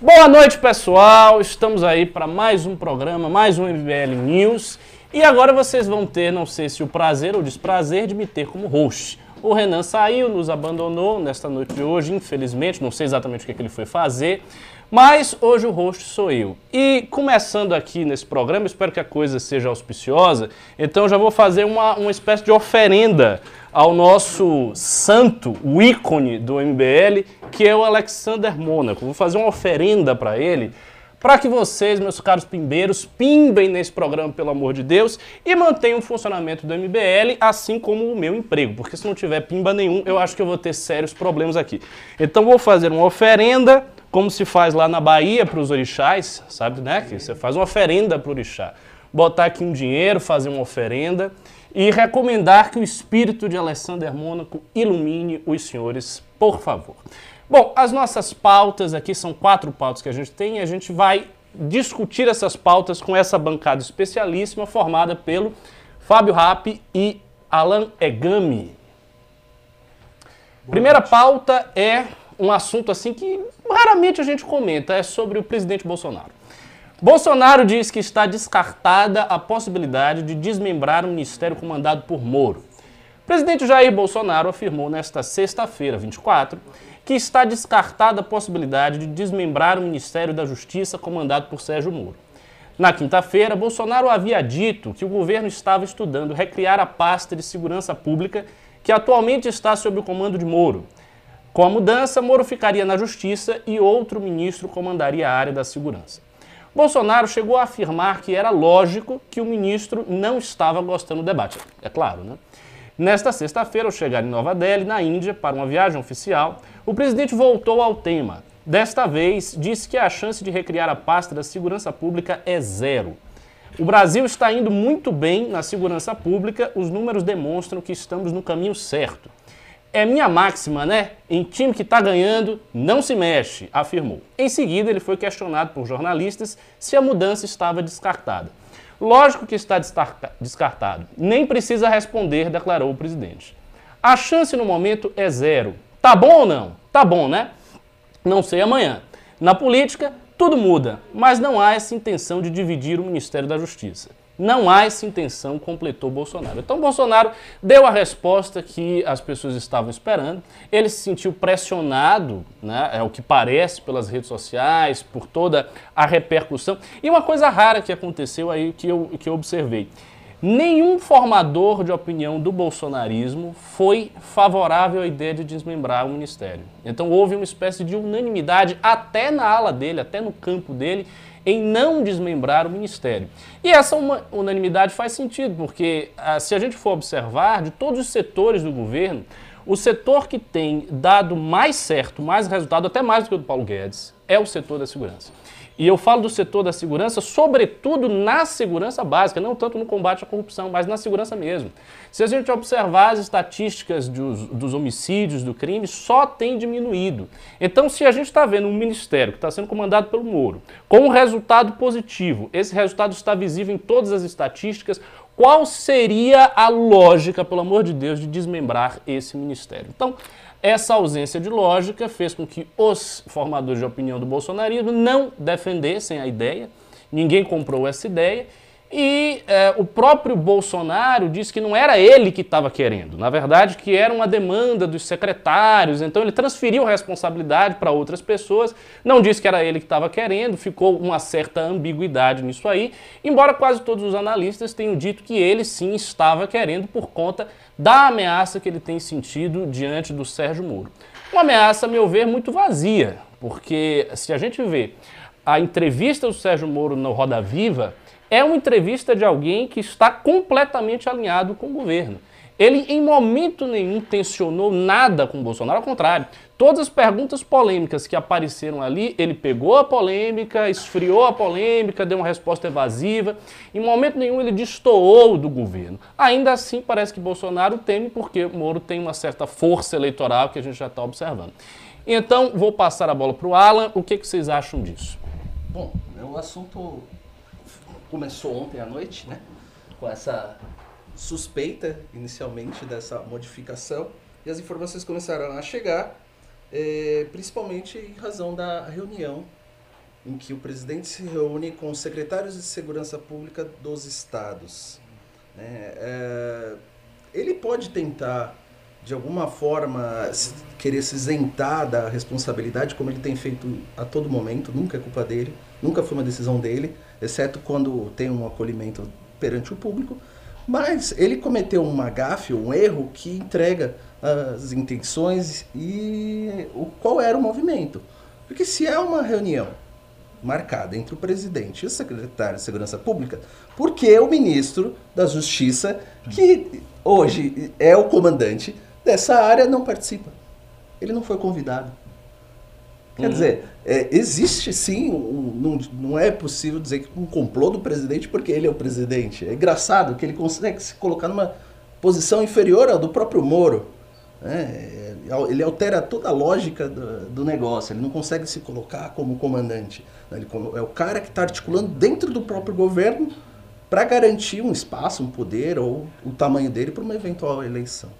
Boa noite, pessoal. Estamos aí para mais um programa, mais um MBL News. E agora vocês vão ter, não sei se o prazer ou desprazer, de me ter como host. O Renan saiu, nos abandonou nesta noite de hoje, infelizmente, não sei exatamente o que, é que ele foi fazer, mas hoje o host sou eu. E começando aqui nesse programa, espero que a coisa seja auspiciosa, então já vou fazer uma, uma espécie de oferenda ao nosso santo, o ícone do MBL, que é o Alexander Mônaco. Vou fazer uma oferenda para ele para que vocês, meus caros pimbeiros, pimbem nesse programa, pelo amor de Deus, e mantenham o funcionamento do MBL, assim como o meu emprego, porque se não tiver pimba nenhum, eu acho que eu vou ter sérios problemas aqui. Então vou fazer uma oferenda, como se faz lá na Bahia para os orixás, sabe, né? Que você faz uma oferenda para o orixá. Botar aqui um dinheiro, fazer uma oferenda e recomendar que o espírito de Alessander Mônaco ilumine os senhores, por favor. Bom, as nossas pautas aqui são quatro pautas que a gente tem e a gente vai discutir essas pautas com essa bancada especialíssima formada pelo Fábio Rapp e Alan Egami. Boa Primeira noite. pauta é um assunto assim que raramente a gente comenta, é sobre o presidente Bolsonaro. Bolsonaro diz que está descartada a possibilidade de desmembrar o ministério comandado por Moro. O presidente Jair Bolsonaro afirmou nesta sexta-feira, 24, que está descartada a possibilidade de desmembrar o Ministério da Justiça comandado por Sérgio Moro. Na quinta-feira, Bolsonaro havia dito que o governo estava estudando recriar a pasta de segurança pública que atualmente está sob o comando de Moro. Com a mudança, Moro ficaria na Justiça e outro ministro comandaria a área da segurança. Bolsonaro chegou a afirmar que era lógico que o ministro não estava gostando do debate. É claro, né? Nesta sexta-feira, ao chegar em Nova Delhi, na Índia, para uma viagem oficial, o presidente voltou ao tema. Desta vez, disse que a chance de recriar a pasta da segurança pública é zero. O Brasil está indo muito bem na segurança pública, os números demonstram que estamos no caminho certo. É minha máxima, né? Em time que está ganhando, não se mexe, afirmou. Em seguida, ele foi questionado por jornalistas se a mudança estava descartada. Lógico que está descartado. Nem precisa responder, declarou o presidente. A chance no momento é zero. Tá bom ou não? Tá bom, né? Não sei amanhã. Na política, tudo muda, mas não há essa intenção de dividir o Ministério da Justiça. Não há essa intenção, completou Bolsonaro. Então, Bolsonaro deu a resposta que as pessoas estavam esperando. Ele se sentiu pressionado, né, é o que parece, pelas redes sociais, por toda a repercussão. E uma coisa rara que aconteceu aí, que eu, que eu observei. Nenhum formador de opinião do bolsonarismo foi favorável à ideia de desmembrar o ministério. Então houve uma espécie de unanimidade até na ala dele, até no campo dele, em não desmembrar o ministério. E essa unanimidade faz sentido, porque ah, se a gente for observar, de todos os setores do governo, o setor que tem dado mais certo, mais resultado, até mais do que o do Paulo Guedes, é o setor da segurança. E eu falo do setor da segurança, sobretudo na segurança básica, não tanto no combate à corrupção, mas na segurança mesmo. Se a gente observar as estatísticas dos, dos homicídios, do crime, só tem diminuído. Então, se a gente está vendo um ministério que está sendo comandado pelo Moro, com um resultado positivo, esse resultado está visível em todas as estatísticas, qual seria a lógica, pelo amor de Deus, de desmembrar esse ministério? Então, essa ausência de lógica fez com que os formadores de opinião do bolsonarismo não defendessem a ideia, ninguém comprou essa ideia e é, o próprio Bolsonaro disse que não era ele que estava querendo, na verdade, que era uma demanda dos secretários, então ele transferiu a responsabilidade para outras pessoas, não disse que era ele que estava querendo, ficou uma certa ambiguidade nisso aí, embora quase todos os analistas tenham dito que ele sim estava querendo por conta da ameaça que ele tem sentido diante do Sérgio Moro. Uma ameaça, a meu ver, muito vazia, porque se a gente vê a entrevista do Sérgio Moro no Roda Viva, é uma entrevista de alguém que está completamente alinhado com o governo. Ele em momento nenhum tensionou nada com o Bolsonaro, ao contrário. Todas as perguntas polêmicas que apareceram ali, ele pegou a polêmica, esfriou a polêmica, deu uma resposta evasiva. Em momento nenhum ele destoou do governo. Ainda assim, parece que Bolsonaro teme porque Moro tem uma certa força eleitoral que a gente já está observando. Então, vou passar a bola para o Alan. O que, que vocês acham disso? Bom, o assunto começou ontem à noite, né? Com essa suspeita inicialmente dessa modificação e as informações começaram a chegar, é, principalmente em razão da reunião em que o presidente se reúne com os secretários de segurança pública dos estados. Né? É, ele pode tentar, de alguma forma, querer se isentar da responsabilidade, como ele tem feito a todo momento, nunca é culpa dele, nunca foi uma decisão dele, exceto quando tem um acolhimento perante o público. Mas ele cometeu uma gafe, um erro que entrega as intenções e o, qual era o movimento. Porque se é uma reunião marcada entre o presidente e o secretário de Segurança Pública, por que o ministro da Justiça, que hoje é o comandante dessa área, não participa? Ele não foi convidado. Quer uhum. dizer, é, existe sim, um, não, não é possível dizer que um complô do presidente porque ele é o presidente. É engraçado que ele consegue se colocar numa posição inferior ao do próprio Moro. Né? É, ele altera toda a lógica do, do, negócio, ele não consegue se colocar como comandante. Ele é o cara que está articulando dentro do próprio governo para garantir um espaço, um poder ou o tamanho dele para uma eventual eleição.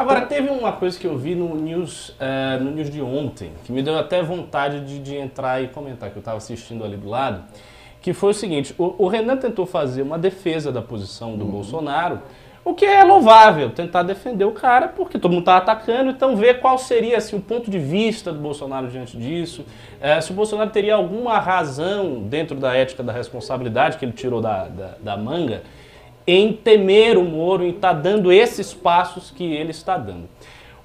Agora, teve uma coisa que eu vi no news, uh, no news de ontem, que me deu até vontade de, de entrar e comentar, que eu estava assistindo ali do lado, que foi o seguinte, o, o, Renan tentou fazer uma defesa da posição do uhum. Bolsonaro, o que é louvável, tentar defender o cara, porque todo mundo está atacando, então ver qual seria assim, o ponto de vista do Bolsonaro diante disso, é, se o Bolsonaro teria alguma razão dentro da ética da responsabilidade que ele tirou da, da, da manga, em temer o Moro, em estar tá dando esses passos que ele está dando.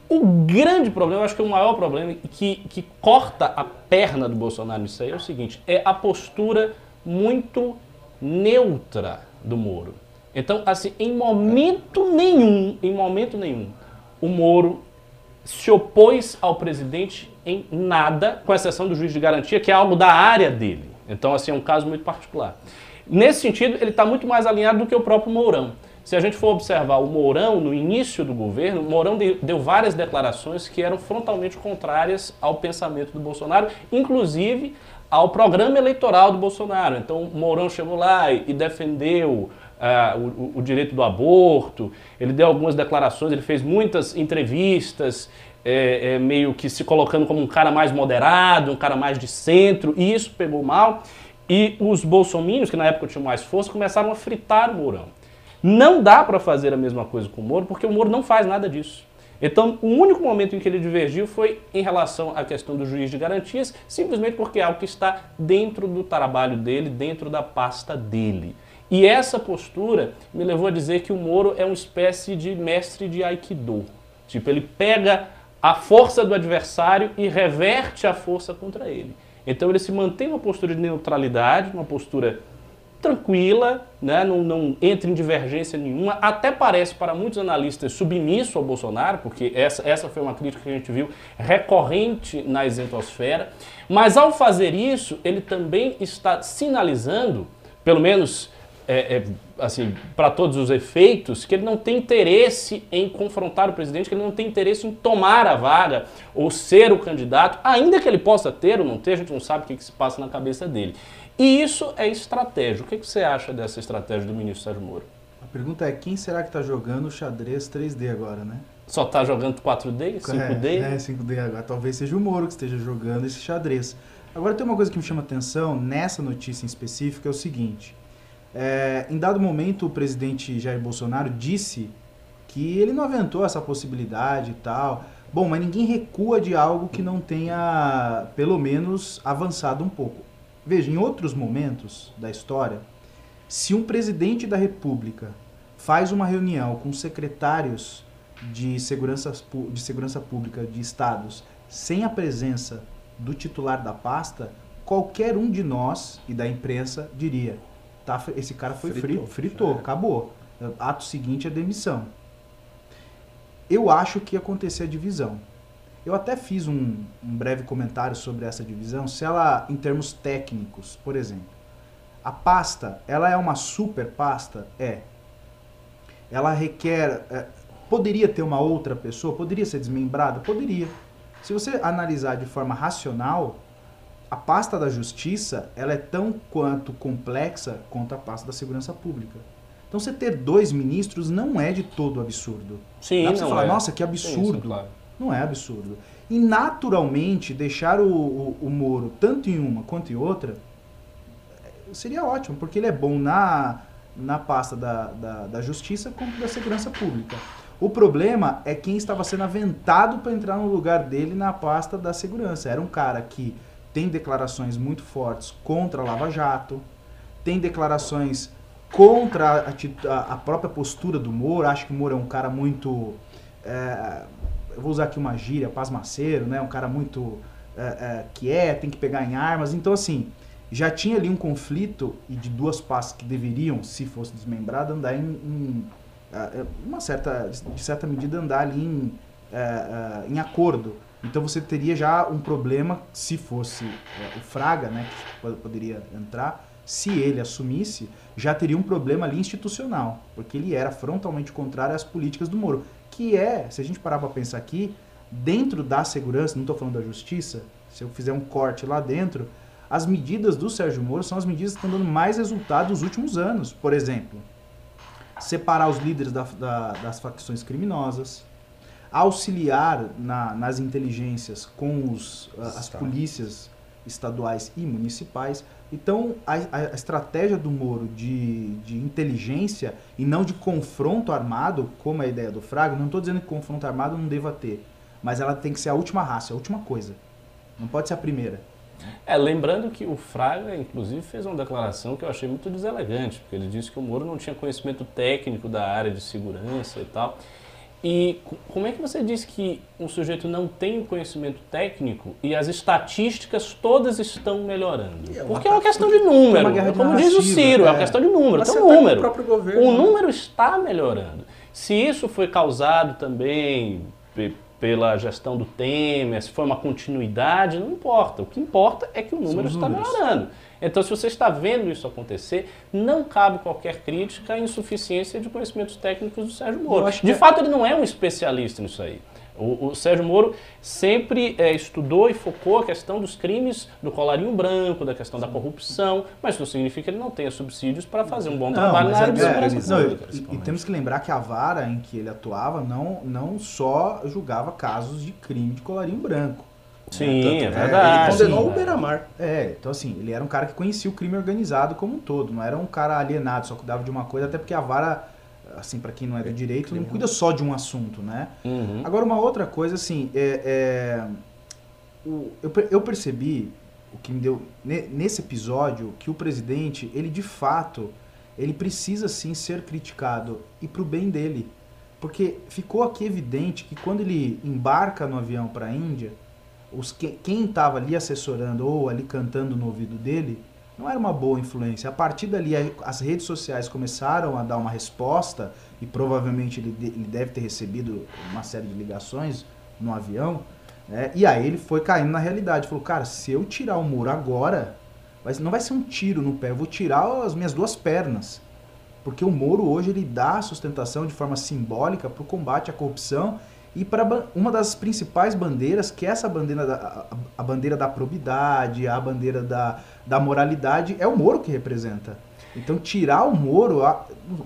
O grande problema, acho que o maior problema que, que corta a perna do Bolsonaro nisso aí é o seguinte: é a postura muito neutra do Moro. Então, assim, em momento nenhum, em momento nenhum, o Moro se opôs ao presidente em nada, com exceção do juiz de garantia, que é algo da área dele. Então, assim, é um caso muito particular. Nesse sentido, ele está muito mais alinhado do que o próprio Mourão. Se a gente for observar o Mourão no início do governo, Mourão deu várias declarações que eram frontalmente contrárias ao pensamento do Bolsonaro, inclusive ao programa eleitoral do Bolsonaro. Então, Mourão chegou lá e defendeu uh, o, o, direito do aborto, ele deu algumas declarações, ele fez muitas entrevistas, é, é, meio que se colocando como um cara mais moderado, um cara mais de centro, e isso pegou mal. E os bolsomínios, que na época tinham mais força, começaram a fritar o Mourão. Não dá para fazer a mesma coisa com o Moro, porque o Moro não faz nada disso. Então, o único momento em que ele divergiu foi em relação à questão do juiz de garantias, simplesmente porque é algo que está dentro do trabalho dele, dentro da pasta dele. E essa postura me levou a dizer que o Moro é uma espécie de mestre de Aikido. Tipo, ele pega a força do adversário e reverte a força contra ele. Então ele se mantém uma postura de neutralidade, uma postura tranquila, né? não, não entra em divergência nenhuma, até parece para muitos analistas submisso ao Bolsonaro, porque essa, essa foi uma crítica que a gente viu recorrente na isentosfera, mas ao fazer isso, ele também está sinalizando, pelo menos é, é, assim, para todos os efeitos, que ele não tem interesse em confrontar o presidente, que ele não tem interesse em tomar a vaga ou ser o candidato, ainda que ele possa ter ou não ter, a gente não sabe o que, que se passa na cabeça dele. E isso é estratégia. O que, que você acha dessa estratégia do ministro Sérgio Moro? A pergunta é quem será que está jogando xadrez 3D agora, né? Só está jogando 4D, 5D? É, é, 5D agora. Talvez seja o Moro que esteja jogando esse xadrez. Agora tem uma coisa que me chama atenção nessa notícia em específico, é o seguinte. É, em dado momento, o presidente Jair Bolsonaro disse que ele não aventou essa possibilidade e tal. Bom, mas ninguém recua de algo que não tenha, pelo menos, avançado um pouco. Veja, em outros momentos da história, se um presidente da República faz uma reunião com secretários de segurança, de segurança pública de estados sem a presença do titular da pasta, qualquer um de nós e da imprensa diria: Tá, esse cara foi fritou, fritou é. acabou. Ato seguinte é demissão. Eu acho que ia acontecer a divisão. Eu até fiz um, um breve comentário sobre essa divisão, se ela, em termos técnicos, por exemplo, a pasta, ela é uma super pasta? É. Ela requer. É, poderia ter uma outra pessoa? Poderia ser desmembrada? Poderia. Se você analisar de forma racional, a pasta da justiça ela é tão quanto complexa quanto a pasta da segurança pública. Então você ter dois ministros não é de todo absurdo. Sim, Dá pra você falar, é. nossa, que absurdo. Sim, claro. Não é absurdo. E naturalmente deixar o, o, o Moro tanto em uma quanto em outra seria ótimo, porque ele é bom na, na pasta da, da, da justiça quanto da segurança pública. O problema é quem estava sendo aventado para entrar no lugar dele na pasta da segurança. Era um cara que tem declarações muito fortes contra a Lava Jato, tem declarações contra a, a própria postura do Moro. Acho que o Moro é um cara muito. É, eu vou usar aqui uma gíria, pasmaceiro, né? Um cara muito é, é, que é, tem que pegar em armas. Então, assim, já tinha ali um conflito e de duas pastas que deveriam, se fosse desmembrado, andar em, em é, uma certa, de certa medida, andar ali em, é, é, em acordo. Então você teria já um problema se fosse o Fraga, né, que poderia entrar, se ele assumisse, já teria um problema ali institucional, porque ele era frontalmente contrário às políticas do Moro, que é, se a gente parar para pensar aqui, dentro da segurança, não estou falando da justiça, se eu fizer um corte lá dentro, as medidas do Sérgio Moro são as medidas que estão dando mais resultado nos últimos anos. Por exemplo, separar os líderes da, da, das facções criminosas, auxiliar na, nas inteligências com os, as polícias estaduais e municipais. Então, a, a, estratégia do Moro de, de inteligência e não de confronto armado, como é a ideia do Fraga, não estou dizendo que confronto armado não deva ter, mas ela tem que ser a última raça, a última coisa. Não pode ser a primeira. É, lembrando que o Fraga, inclusive, fez uma declaração que eu achei muito deselegante, porque ele disse que o Moro não tinha conhecimento técnico da área de segurança e tal. E como é que você diz que um sujeito não tem o conhecimento técnico e as estatísticas todas estão melhorando? É Porque é uma questão de número. É como diz o Ciro, é, é uma questão de número. Tem um número. O número está melhorando. Se isso foi causado também pela gestão do Temer, se foi uma continuidade, não importa. O que importa é que o número está melhorando. Então, se você está vendo isso acontecer, não cabe qualquer crítica à insuficiência de conhecimentos técnicos do Sérgio Moro. De é... fato, ele não é um especialista nisso aí. O, o Sérgio Moro sempre é, estudou e focou a questão dos crimes do colarinho branco, da questão da corrupção, mas não significa que ele não tenha subsídios para fazer um bom não, trabalho na área é, de segurança é, pública. E, e, temos que lembrar que a vara em que ele atuava não, não só julgava casos de crime de colarinho branco. Sim, é, é verdade. Ele condenou sim, o Beiramar. É, então assim, ele era um cara que conhecia o crime organizado como um todo, não era um cara alienado, só cuidava de uma coisa, até porque a vara, assim, para quem não é do direito, não cuida só de um assunto, né? Uhum. Agora, uma outra coisa, assim, é, é o, eu, eu percebi, o que me deu, nesse episódio, que o presidente, ele de fato, ele precisa sim ser criticado, e pro bem dele. Porque ficou aqui evidente que quando ele embarca no avião para a Índia, os que, quem estava ali assessorando ou ali cantando no ouvido dele não era uma boa influência. A partir dali, as redes sociais começaram a dar uma resposta e provavelmente ele, ele deve ter recebido uma série de ligações no avião. Né? E aí ele foi caindo na realidade. Falou, cara, se eu tirar o muro agora, não vai ser um tiro no pé, eu vou tirar as minhas duas pernas. Porque o Moro hoje ele dá sustentação de forma simbólica para o combate à corrupção e para uma das principais bandeiras, que é essa bandeira da, a, a, bandeira da probidade, a bandeira da, da moralidade, é o Moro que representa. Então tirar o Moro,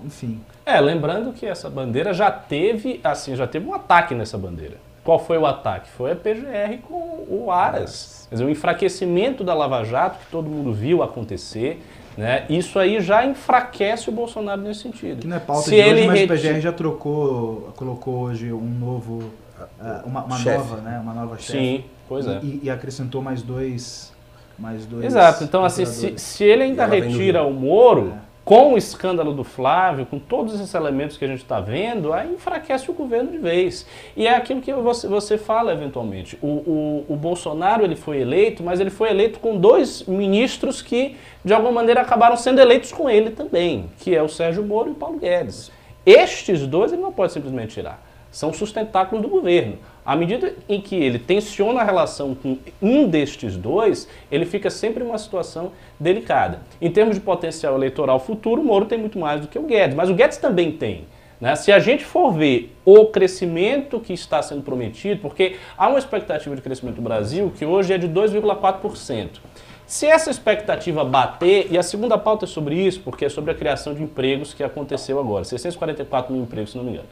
enfim. É, lembrando que essa bandeira já teve, assim, já teve um ataque nessa bandeira. Qual foi o ataque? Foi a PGR com o Aras. Quer dizer, o enfraquecimento da Lava Jato, que todo mundo viu acontecer, né? Isso aí já enfraquece o Bolsonaro nesse sentido. Que não é pauta Se de ele hoje, mas o PGR já trocou, colocou hoje um novo, uh, uma, uma nova, né? Uma nova chefe. Sim, pois é. E, e, acrescentou mais dois, mais dois. Exato. Então assim, se, se ele ainda retira o Moro, é com o escândalo do Flávio, com todos esses elementos que a gente está vendo, aí enfraquece o governo de vez. E é aquilo que você, você fala eventualmente. O, o, o, Bolsonaro ele foi eleito, mas ele foi eleito com dois ministros que, de alguma maneira, acabaram sendo eleitos com ele também, que é o Sérgio Moro e o Paulo Guedes. Estes dois ele não pode simplesmente tirar. São sustentáculos do governo. À medida em que ele tensiona a relação com um destes dois, ele fica sempre em uma situação delicada. Em termos de potencial eleitoral futuro, o Moro tem muito mais do que o Guedes, mas o Guedes também tem. Né? Se a gente for ver o crescimento que está sendo prometido, porque há uma expectativa de crescimento do Brasil que hoje é de 2,4%. Se essa expectativa bater, e a segunda pauta é sobre isso, porque é sobre a criação de empregos que aconteceu agora, 644 mil empregos, se não me engano.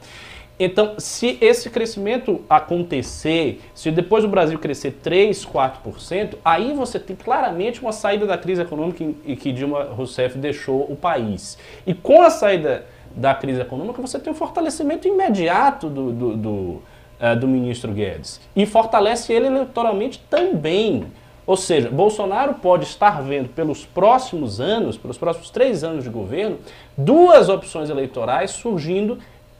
Então, se esse crescimento acontecer, se depois o Brasil crescer 3, 4%, aí você tem claramente uma saída da crise econômica em que Dilma Rousseff deixou o país. E com a saída da crise econômica, você tem um fortalecimento imediato do, do, do, uh, do ministro Guedes. E fortalece ele eleitoralmente também. Ou seja, Bolsonaro pode estar vendo pelos próximos anos, pelos próximos três anos de governo, duas opções eleitorais surgindo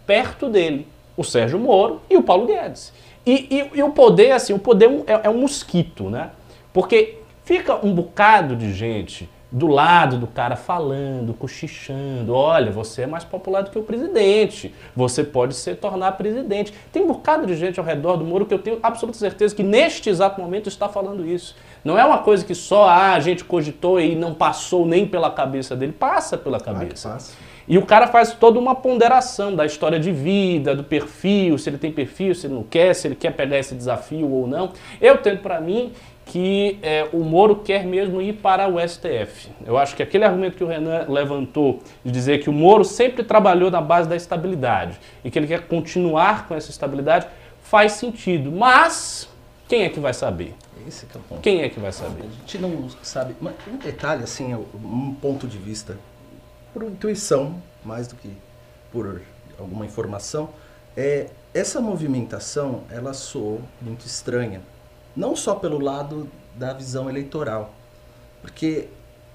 perto dele, o Sérgio Moro e o Paulo Guedes. E, e, e o poder, assim, o poder é, é um mosquito, né? Porque fica um bocado de gente do lado do cara falando, cochichando, olha, você é mais popular do que o presidente, você pode se tornar presidente. Tem um bocado de gente ao redor do Moro que eu tenho absoluta certeza que neste exato momento está falando isso. Não é uma coisa que só ah, a gente cogitou e não passou nem pela cabeça dele, passa pela cabeça. Ah, e o cara faz toda uma ponderação da história de vida, do perfil, se ele tem perfil, se ele não quer, se ele quer pegar esse desafio ou não. Eu tenho para mim que é, o Moro quer mesmo ir para o STF. Eu acho que aquele argumento que o Renan levantou de dizer que o Moro sempre trabalhou na base da estabilidade e que ele quer continuar com essa estabilidade faz sentido. Mas quem é que vai saber? Esse é o ponto. Quem é que vai saber? A gente não sabe. Mas um detalhe, assim, um ponto de vista por intuição, mais do que por alguma informação, é, essa movimentação ela soou muito estranha. Não só pelo lado da visão eleitoral, porque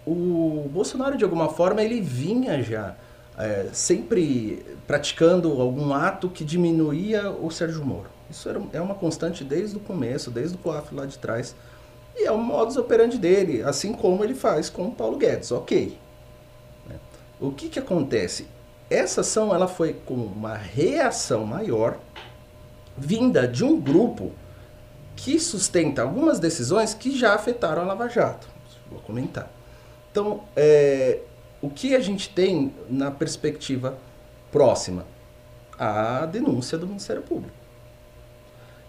o Bolsonaro, de alguma forma, ele vinha já é, sempre praticando algum ato que diminuía o Sérgio Moro. Isso era, é uma constante desde o começo, desde o COAF lá de trás. E é o modus operandi dele, assim como ele faz com o Paulo Guedes. Ok, o que, que acontece? Essa ação ela foi com uma reação maior vinda de um grupo que sustenta algumas decisões que já afetaram a Lava Jato. Vou comentar. Então, é, o que a gente tem na perspectiva próxima? A denúncia do Ministério Público.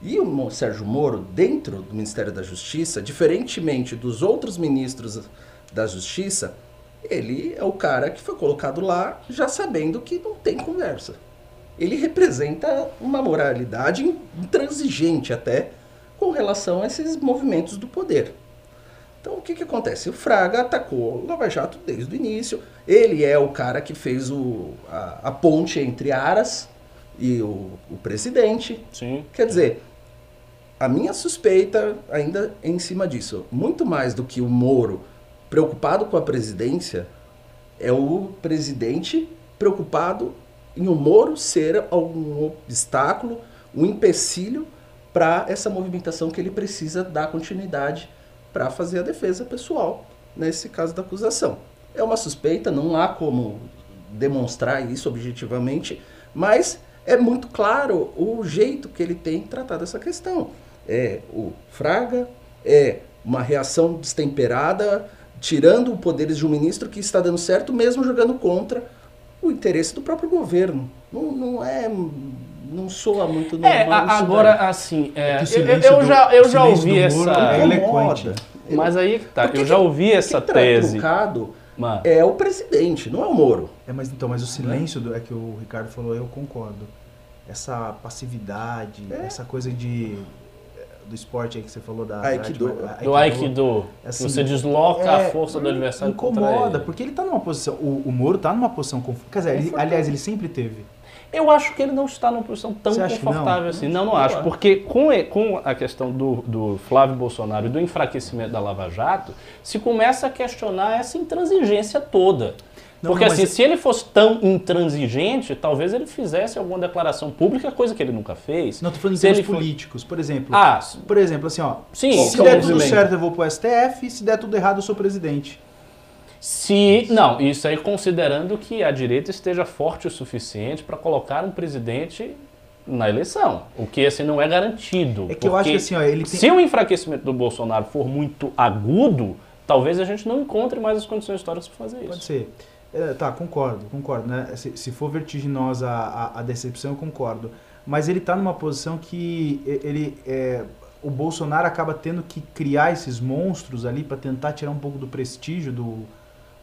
E o Sérgio Moro, dentro do Ministério da Justiça, diferentemente dos outros ministros da Justiça, ele é o cara que foi colocado lá já sabendo que não tem conversa. Ele representa uma moralidade intransigente até com relação a esses movimentos do poder. Então o que, que acontece? O Fraga atacou o Lava Jato desde o início. Ele é o cara que fez o, a, a ponte entre Aras e o, o presidente. Sim. Quer dizer, a minha suspeita ainda é em cima disso, muito mais do que o Moro preocupado com a presidência é o presidente preocupado em o Moro ser algum obstáculo, um empecilho para essa movimentação que ele precisa dar continuidade para fazer a defesa pessoal, nesse caso da acusação. É uma suspeita, não há como demonstrar isso objetivamente, mas é muito claro o jeito que ele tem tratado essa questão. É o Fraga, é uma reação destemperada, tirando poderes de um ministro que está dando certo, mesmo jogando contra o interesse do próprio governo. Não, não é. Não soa muito normal. É, agora, daí. assim, é, eu, eu, já, eu já ouvi essa. É eloquente. Mas aí que tá, eu já ouvi essa que tese. É o presidente, não é o Moro. É, mas então, mas o silêncio do, é que o Ricardo falou, eu concordo. Essa passividade, é. essa coisa de do esporte aí que você falou da Aikido. Aikido. Do Aikido. Assim, você desloca é, a força do adversário incomoda, porque ele está numa posição. O, o Moro está numa posição confortável. Quer dizer, ele, aliás, ele sempre teve. Eu acho que ele não está numa posição tão confortável não? assim. Não, não acho. Porque com, com a questão do, do Flávio Bolsonaro e do enfraquecimento da Lava Jato, se começa a questionar essa intransigência toda. Não, Porque não, assim, se ele fosse tão intransigente, talvez ele fizesse alguma declaração pública, coisa que ele nunca fez. Não, tô falando em termos políticos, por exemplo. Ah, por exemplo, assim, ó. Sim, se der tudo certo, eu vou pro STF, se der tudo errado, eu sou presidente. Se. Não, isso aí considerando que a direita esteja forte o suficiente para colocar um presidente na eleição. O que assim não é garantido. É que eu acho que assim, ó, ele tem... Se o enfraquecimento do Bolsonaro for muito agudo, talvez a gente não encontre mais as condições históricas para fazer isso. Pode ser. É, tá, concordo, concordo. Né? Se, se for vertiginosa a, a, decepção, eu concordo. Mas ele está numa posição que ele, é, o Bolsonaro acaba tendo que criar esses monstros ali para tentar tirar um pouco do prestígio do,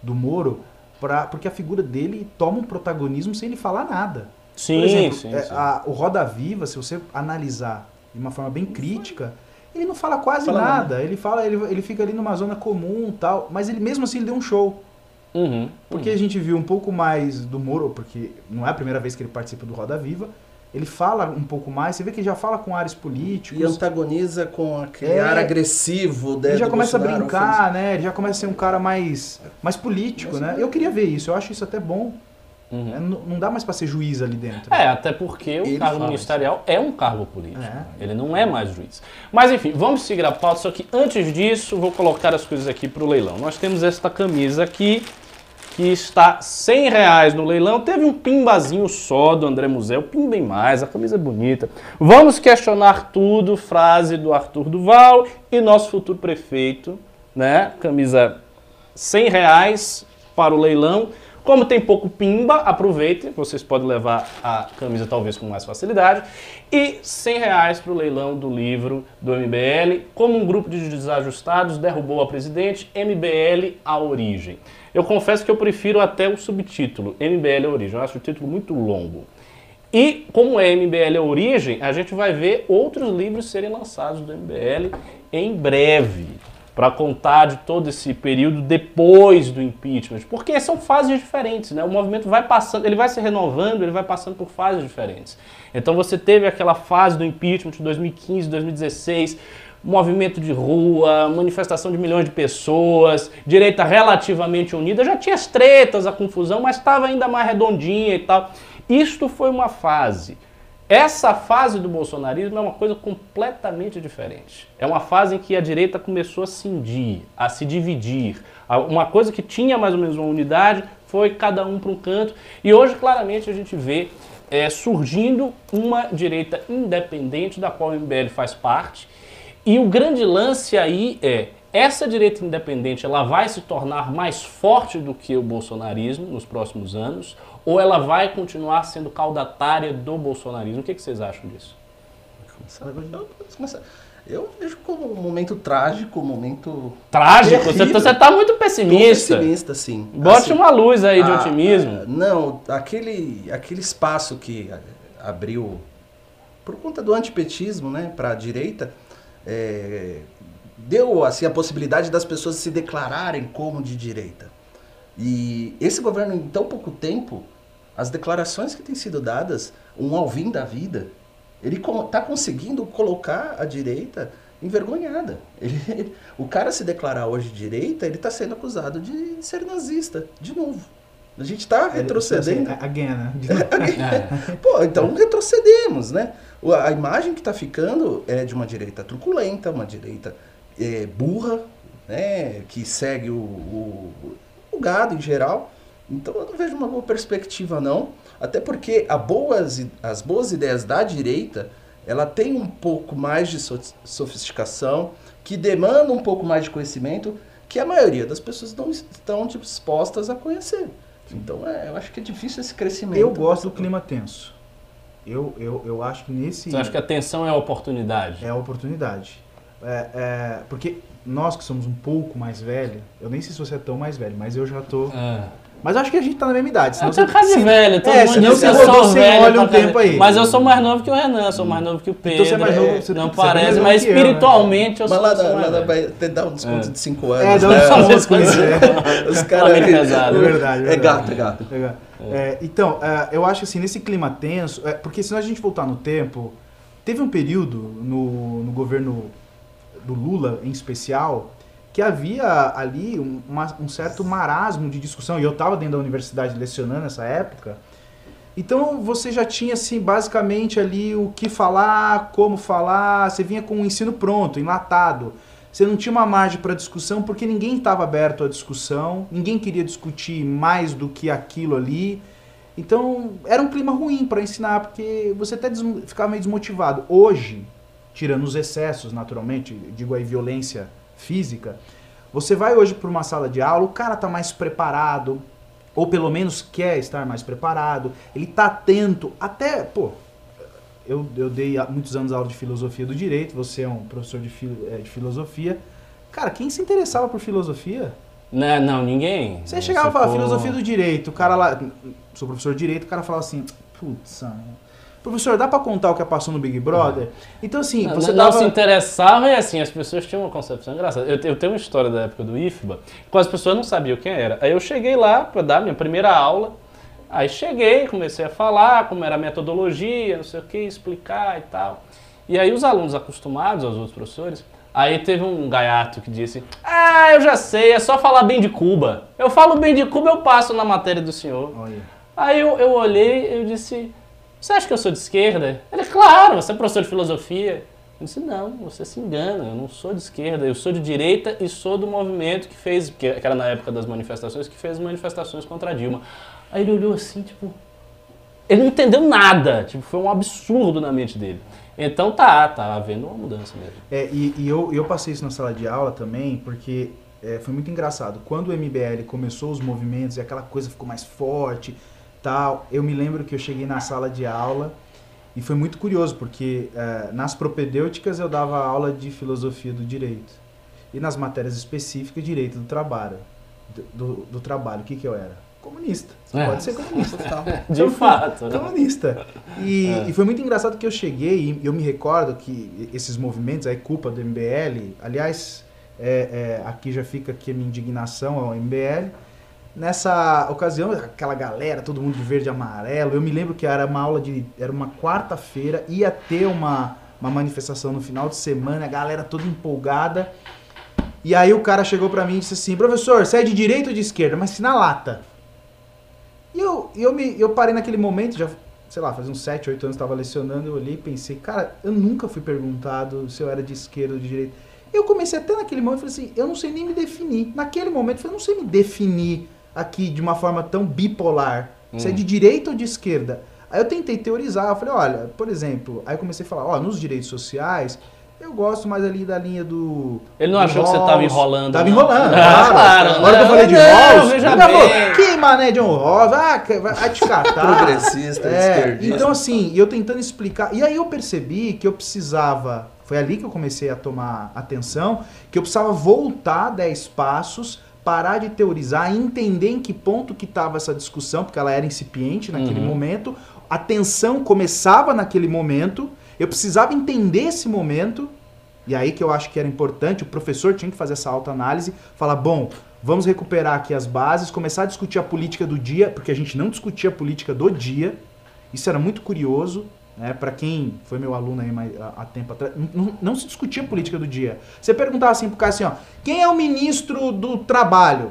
do Moro, pra, porque a figura dele toma um protagonismo sem ele falar nada. Sim, Por exemplo, sim, é, sim. a- o Roda Viva, se você analisar de uma forma bem crítica, ele não fala quase Fala nada. Ele fala, ele, ele fica ali numa zona comum tal, mas ele mesmo assim ele deu um show. Uhum, Porque a gente viu um pouco mais do Moro, porque não é a primeira vez que ele participa do Roda Viva. Ele fala um pouco mais, você vê que ele já fala com áreas políticos. E antagoniza com aquele É. ar agressivo né, Ele já começa a Bolsonaro, brincar, né? Ele já começa a ser um cara mais, mais político, né? Eu queria ver isso, eu acho isso até bom. uhum. né? Não, não dá mais pra ser juiz ali dentro. É, até porque o Ele cargo ministerial é um cargo político. É. Ele não é mais juiz. Mas enfim, vamos seguir a pauta, só que antes disso, vou colocar as coisas aqui para o leilão. Nós temos esta camisa aqui, que está 100 reais no leilão. Teve um pimbazinho só do André Museu, pimbem mais, a camisa é bonita. Vamos questionar tudo, frase do Arthur Duval e nosso futuro prefeito, né? Camisa 100 reais para o leilão. Como tem pouco pimba, aproveitem, vocês podem levar a camisa talvez com mais facilidade. E 100 reais para o leilão do livro do MBL, como um grupo de desajustados derrubou a presidente, MBL a origem. Eu confesso que eu prefiro até o subtítulo, MBL a origem, eu acho o título muito longo. E como é MBL a origem, a gente vai ver outros livros serem lançados do MBL em breve, para contar de todo esse período depois do impeachment, porque são fases diferentes, né? O movimento vai passando, ele vai se renovando, ele vai passando por fases diferentes. Então você teve aquela fase do impeachment de 2015, 2016, movimento de rua, manifestação de milhões de pessoas, direita relativamente unida, já tinha as tretas, a confusão, mas estava ainda mais redondinha e tal. Isto foi uma fase. Essa fase do bolsonarismo é uma coisa completamente diferente. É uma fase em que a direita começou a cindir, a se dividir. Uma coisa que tinha mais ou menos uma unidade foi cada um para um canto. E hoje, claramente, a gente vê é, surgindo uma direita independente, da qual o MBL faz parte. E o grande lance aí é, essa direita independente, ela vai se tornar mais forte do que o bolsonarismo nos próximos anos, ou ela vai continuar sendo caudatária do bolsonarismo? O que, que vocês acham disso? Eu, vejo como um momento trágico, um momento Trágico? Você, Terrível. você tá muito pessimista. pessimista, sim. Bote Assim, uma luz aí de Ah, otimismo. ah, não, aquele, aquele espaço que a- abriu por conta do antipetismo, né, para a direita, é, deu assim a possibilidade das pessoas se declararem como de direita. E esse governo em tão pouco tempo, as declarações que têm sido dadas, um alvim da vida, ele está conseguindo colocar a direita envergonhada. Ele- o cara se declarar hoje direita, ele está sendo acusado de ser nazista, de novo. A gente está retrocedendo. Assim, again, né? É. Pô, então retrocedemos, né? A imagem que está ficando é de uma direita truculenta, uma direita é, burra, né? Que segue o, o, o gado em geral. Então eu não vejo uma boa perspectiva, não. Até porque a boas, as boas ideias da direita, ela tem um pouco mais de so- sofisticação, que demanda um pouco mais de conhecimento, que a maioria das pessoas não estão dispostas a conhecer. Então é, eu acho que é difícil esse crescimento. Eu gosto do clima tenso. Eu, eu, eu acho que nesse. Você acha que a tensão é a oportunidade? É a oportunidade. É, é, porque nós que somos um pouco mais velhos, eu nem sei se você é tão mais velho, mas eu já tô. É. Mas eu acho que a gente tá na mesma idade. Eu senão tenho você- cara de se- velho, todo é, mundo diz que eu rodou sou velho. um tempo aí. Mas eu sou mais novo que o Renan, sou mais novo que o Pedro. Então você é mais novo, você- não você é mais parece, novo mas eu, né? espiritualmente eu Mas sou, lá, sou da, mais lá tem dar um desconto É. de 5 anos. É, dá um né? desconto com isso. é. Os caras. bem pesado. É verdade, É gato, é gato. É, então, é, eu acho assim, nesse clima tenso, é, porque se a gente voltar no tempo, teve um período no, no governo do Lula, em especial, que havia ali um, uma- um certo marasmo de discussão, e eu estava dentro da universidade lecionando nessa época, então você já tinha, assim, basicamente ali o que falar, como falar, você vinha com o ensino pronto, enlatado. Você não tinha uma margem para discussão porque ninguém estava aberto à discussão, ninguém queria discutir mais do que aquilo ali. Então era um clima ruim para ensinar, porque você até ficava meio desmotivado. Hoje, tirando os excessos, naturalmente, digo aí violência física, você vai hoje para uma sala de aula, o cara tá mais preparado, ou pelo menos quer estar mais preparado, ele tá atento, até, pô, eu, eu dei há muitos anos aula de filosofia do direito, você é um professor de, fil- eh, de filosofia. Cara, quem se interessava por filosofia? Não, não, ninguém. Você chegava e falava filosofia do direito, o cara lá, sou professor de direito, o cara falava assim, putz, professor, dá pra contar o que passou no Big Brother? Então, assim, você não tava... se interessava e assim, as pessoas tinham uma concepção engraçada. Eu, eu tenho uma história da época do IFBA, que as pessoas não sabiam quem era. Aí eu cheguei lá para dar minha primeira aula, aí cheguei, comecei a falar como era a metodologia, não sei o que, explicar e tal. E aí os alunos acostumados aos outros professores, aí teve um gaiato que disse, ah, eu já sei, é só falar bem de Cuba. Eu falo bem de Cuba, eu passo na matéria do senhor. Olha. Aí eu, eu olhei eu disse, você acha que eu sou de esquerda? Ele, claro, você é professor de filosofia. Eu disse, não, você se engana, eu não sou de esquerda, eu sou de direita e sou do movimento que fez, que era na época das manifestações, que fez manifestações contra a Dilma. Aí ele olhou assim, tipo, ele não entendeu nada, tipo, foi um absurdo na mente dele. Então tá, tá havendo uma mudança mesmo. É, e, e eu, eu passei isso na sala de aula também, porque é, foi muito engraçado. Quando o MBL começou os movimentos e aquela coisa ficou mais forte, tal, eu me lembro que eu cheguei na sala de aula e foi muito curioso, porque é, nas propedêuticas eu dava aula de filosofia do direito. E nas matérias específicas, direito do trabalho. Do, do, do trabalho, o que, que eu era? Comunista. Você É. pode ser comunista. De fato. né? Comunista. E, É. e foi muito engraçado que eu cheguei e eu me recordo que esses movimentos, aí culpa do MBL, aliás, é, é, aqui já fica aqui a minha indignação ao MBL. Nessa ocasião, aquela galera, todo mundo de verde e amarelo, eu me lembro que era uma aula de. Era uma quarta-feira, ia ter uma, uma manifestação no final de semana, a galera toda empolgada. E aí o cara chegou pra mim e disse assim: professor, você é de direita ou de esquerda? Mas se na lata. E eu, eu, me, eu parei naquele momento, já, sei lá, faz uns 7, 8 anos estava lecionando, eu olhei e pensei, cara, eu nunca fui perguntado se eu era de esquerda ou de direita. Eu comecei até naquele momento, falei assim, eu não sei nem me definir. Naquele momento, eu falei, eu não sei me definir aqui de uma forma tão bipolar. Se é Hum. de direita ou de esquerda. Aí eu tentei teorizar, eu falei, olha, por exemplo, aí eu comecei a falar, ó, nos direitos sociais, eu gosto mais ali da linha do. Ele não do achou que você Rawls. tava enrolando, Tava não. enrolando, Ah, claro. Na hora que eu falei de Rawls, ele falou, que mané John Rawls, ah, vai te catar. Progressista, É, esquerdista. então assim, e eu tentando explicar, e aí eu percebi que eu precisava, foi ali que eu comecei a tomar atenção, que eu precisava voltar 10 passos, parar de teorizar, entender em que ponto que estava essa discussão, porque ela era incipiente naquele Uhum. momento, a tensão começava naquele momento, eu precisava entender esse momento, e aí que eu acho que era importante, o professor tinha que fazer essa autoanálise, falar, bom, vamos recuperar aqui as bases, começar a discutir a política do dia, porque a gente não discutia a política do dia, isso era muito curioso, né? Para quem foi meu aluno aí mais, há, tempo atrás, não, não- se discutia a política do dia. Você perguntava assim pro cara assim, ó, quem é o ministro do trabalho?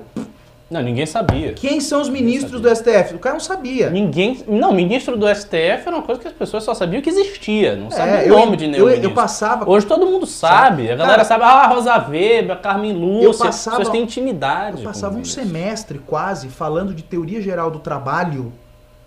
Não, ninguém sabia. Quem são os ministros do STF? O cara não sabia. Ninguém. Não, ministro do STF era uma coisa que as pessoas só sabiam que existia. Não É, sabia eu- o nome de nenhum eu, eu ministro. passava Hoje todo mundo sabe. A galera Cara, sabe, ah, Rosa Weber, Carmen Lúcia. eu As passava- pessoas têm intimidade. Eu passava um semestre quase falando de teoria geral do trabalho,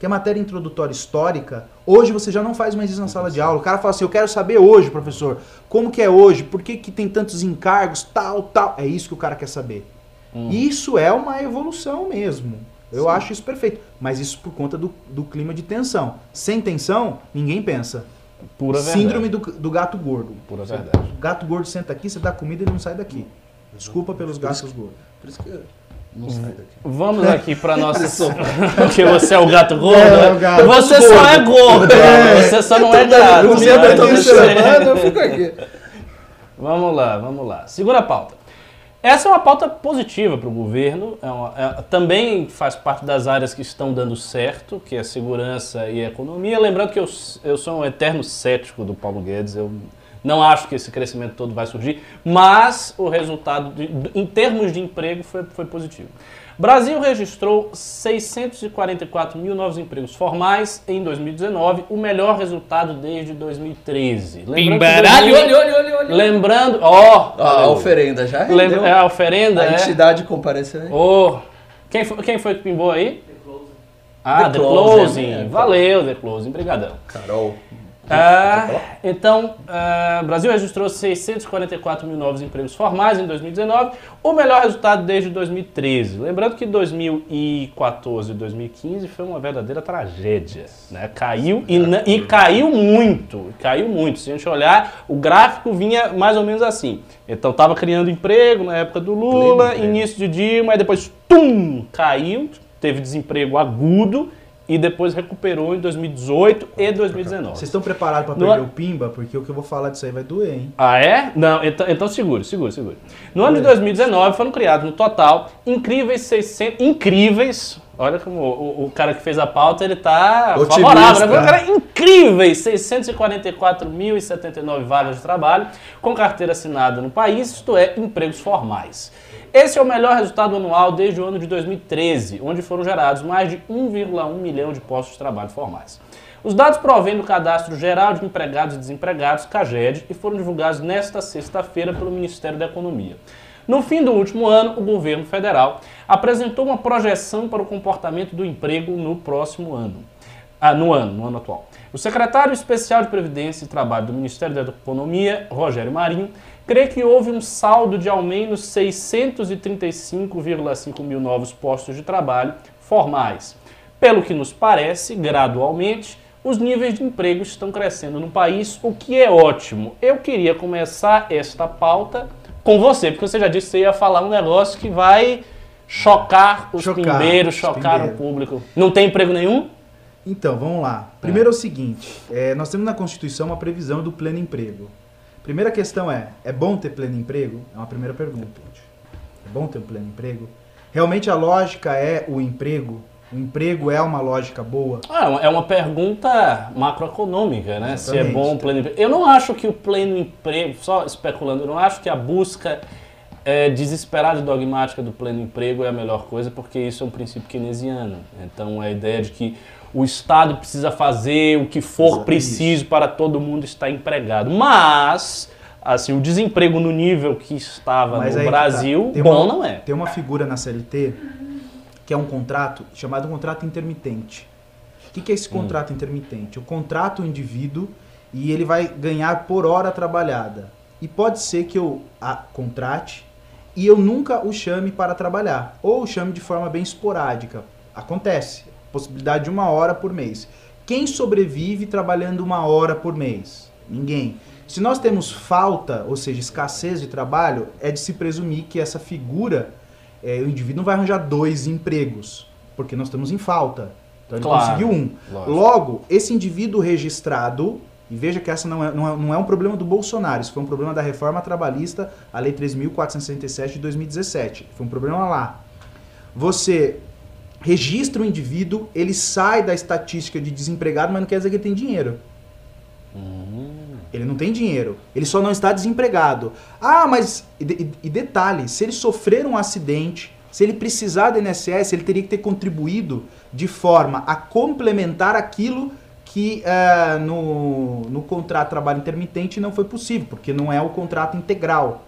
que é matéria introdutória histórica. Hoje você já não faz mais isso na sala de aula. O cara fala assim: Eu quero saber hoje, professor, como que é hoje, por que, que tem tantos encargos, tal, tal. É isso que o cara quer saber. Hum. Isso é uma evolução mesmo. Eu acho isso perfeito. Mas isso por conta do, do clima de tensão. Sem tensão, ninguém pensa. Pura. Síndrome do, do gato gordo. Pura verdade. O gato gordo senta aqui, você dá comida e ele não sai daqui. Desculpa pelos Por isso gatos gordos. Por isso que não saio daqui. Vamos aqui pra nossa. Porque você é o gato gordo? É, né? o gato você só é gordo, você só não é gato. Eu tô Então me você- chamando, eu fico aqui. Vamos lá, vamos lá. Segura a pauta. Essa é uma pauta positiva para o governo, é uma- é- também faz parte das áreas que estão dando certo, que é segurança e economia. Lembrando que eu, eu sou um eterno cético do Paulo Guedes, eu não acho que esse crescimento todo vai surgir, mas o resultado, de- em termos de emprego, foi, foi positivo. Brasil registrou 644 mil novos empregos formais em 2019, o melhor resultado desde 2013. Lembrando que Pimbaralho, 2000 olha, olha, olha, olha. Lembrando, ó, a oferenda já rendeu. lembra, é a oferenda, A é? entidade compareceu aí. Ô, quem, foi, quem foi que pimbou aí? Ah, The, The Closing, Closing. é. Valeu, The Closing. Brigadão. Carol. Ah, então, o Brasil registrou 644 mil novos empregos formais em 2019, o melhor resultado desde 2013. Lembrando que 2014 e 2015 foi uma verdadeira tragédia. Né? Caiu e, e caiu muito, caiu muito. Se a gente olhar, o gráfico vinha mais ou menos assim. Então, estava criando emprego na época do Lula, início de Dilma, aí depois, tum, caiu, teve desemprego agudo e depois recuperou em 2018 e 2019. Vocês estão preparados para No perder an- o Pimba? Porque o que eu vou falar disso aí vai doer, hein? Ah, é? Não, então, então segura, segura, segura. No ano de 2019 foram criados no total incríveis 600. Incríveis. Olha como o, o- cara que fez a pauta ele tá Otimista. favorável. Né? O cara, incríveis 644.079 vagas de trabalho com carteira assinada no país, isto é, empregos formais. Esse é o melhor resultado anual desde o ano de 2013, onde foram gerados mais de 1,1 milhão de postos de trabalho formais. Os dados provêm do Cadastro Geral de Empregados e Desempregados, CAGED, e foram divulgados nesta sexta-feira pelo Ministério da Economia. No fim do último ano, o governo federal apresentou uma projeção para o comportamento do emprego no próximo ano. Ah, no ano, no ano atual. O secretário especial de Previdência e Trabalho do Ministério da Economia, Rogério Marinho, crê que houve um saldo de ao menos 635,5 mil novos postos de trabalho formais. Pelo que nos parece, gradualmente, os níveis de emprego estão crescendo no país, o que é ótimo. Eu queria começar esta pauta com você, porque você já disse que você ia falar um negócio que vai chocar os Chocar, pimbeiros, os chocar o pimbeiros. público. Não tem emprego nenhum? Então, vamos lá. Primeiro é o seguinte: é, nós temos na Constituição uma previsão do pleno emprego. Primeira questão é: é bom ter pleno emprego? É uma primeira pergunta. É bom ter um pleno emprego? Realmente a lógica é o emprego? O emprego é uma lógica boa? Ah, é uma pergunta macroeconômica, né? Se é Exatamente. bom o pleno emprego. Eu não acho que o pleno emprego, só especulando, eu não acho que a busca é, desesperada e dogmática do pleno emprego é a melhor coisa, porque isso é um princípio keynesiano. Então, a ideia de que o Estado precisa fazer o que for Exatamente. preciso para todo mundo estar empregado. Mas, assim, o desemprego no nível que estava Mas no tá. Brasil, Tem bom uma- não é. Tem uma figura na CLT que é um contrato chamado contrato intermitente. O que, que é esse contrato intermitente? O contrato o indivíduo e ele vai ganhar por hora trabalhada. E pode ser que eu a contrate e eu nunca o chame para trabalhar. Ou o chame de forma bem esporádica. Acontece. Possibilidade de uma hora por mês. Quem sobrevive trabalhando uma hora por mês? Ninguém. Se nós temos falta, ou seja, escassez de trabalho, é de se presumir que essa figura, é, o indivíduo não vai arranjar dois empregos, porque nós estamos em falta. Então ele Claro. conseguiu um. Lógico. Logo, esse indivíduo registrado, e veja que essa não é, não, é, não é um problema do Bolsonaro, isso foi um problema da reforma trabalhista, a Lei 3.467 de 2017. Foi um problema lá. Você registra o indivíduo, ele sai da estatística de desempregado, mas não quer dizer que ele tem dinheiro. Ele não tem dinheiro. Ele só não está desempregado. Ah, mas. E, e detalhe: se ele sofrer um acidente, se ele precisar do INSS, ele teria que ter contribuído de forma a complementar aquilo que eh, no, no contrato de trabalho intermitente não foi possível, porque não é o contrato integral.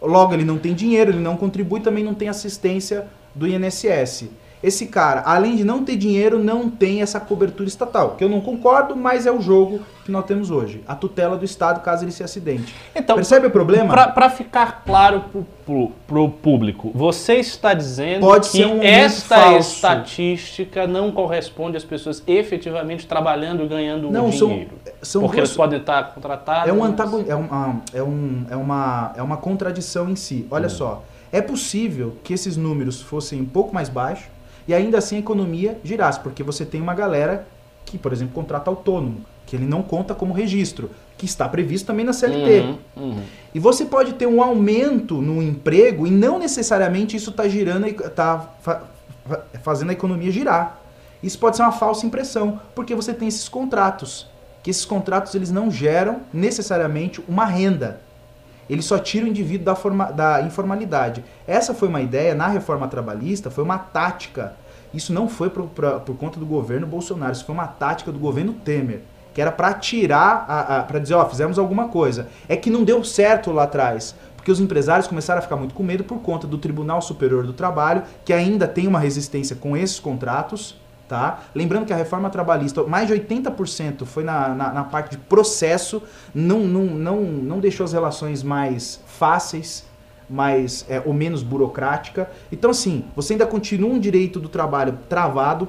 Logo, ele não tem dinheiro, ele não contribui, também não tem assistência do INSS. Esse cara, além de não ter dinheiro, não tem essa cobertura estatal. Que eu não concordo, mas é o jogo que nós temos hoje. A tutela do Estado caso ele se acidente. Então, Percebe o problema? Para ficar claro pro, pro, pro público, você está dizendo Pode que ser um esta falso. estatística não corresponde às pessoas efetivamente trabalhando e ganhando Não, um são- dinheiro. são porque duas- eles podem estar contratados. É um antagon... é, uma, é, um, é, uma, é uma contradição em si. Olha só, é possível que esses números fossem um pouco mais baixos e ainda assim a economia girasse, porque você tem uma galera que, por exemplo, contrata autônomo, que ele não conta como registro, que está previsto também na CLT. Uhum, uhum. E você pode ter um aumento no emprego e não necessariamente isso está girando, está fazendo a economia girar. Isso pode ser uma falsa impressão, porque você tem esses contratos, que esses contratos eles não geram necessariamente uma renda. Eles só tiram o indivíduo da, forma, da informalidade. Essa foi uma ideia na reforma trabalhista, foi uma tática. Isso não foi por, por conta do governo Bolsonaro, isso foi uma tática do governo Temer, que era para tirar, para dizer, ó, fizemos alguma coisa. É que não deu certo lá atrás, porque os empresários começaram a ficar muito com medo por conta do Tribunal Superior do Trabalho, que ainda tem uma resistência com esses contratos, tá? Lembrando que a reforma trabalhista, mais de 80% foi na, na, na parte de processo, não, não, não, não deixou as relações mais fáceis, mais é, ou menos burocrática. Então, assim, você ainda continua um direito do trabalho travado,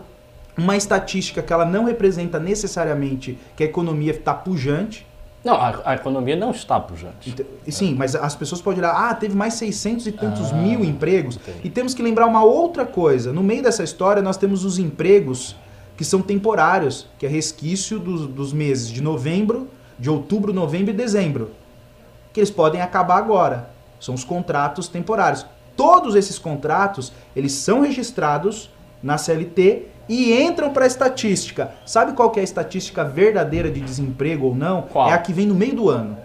uma estatística que ela não representa necessariamente que a economia está pujante. Não, a, a economia não está pujante. Ent- e Sim, mas as pessoas podem olhar, ah, teve mais 600 e tantos Ah, mil empregos. entendi. E temos que lembrar uma outra coisa. No meio dessa história, nós temos os empregos que são temporários, que é resquício dos, dos meses de novembro, de outubro, novembro e dezembro, que eles podem acabar agora. São os contratos temporários. Todos esses contratos, eles são registrados na CLT e entram para a estatística. Sabe qual que é a estatística verdadeira de desemprego ou não? Qual? É a que vem no meio do ano.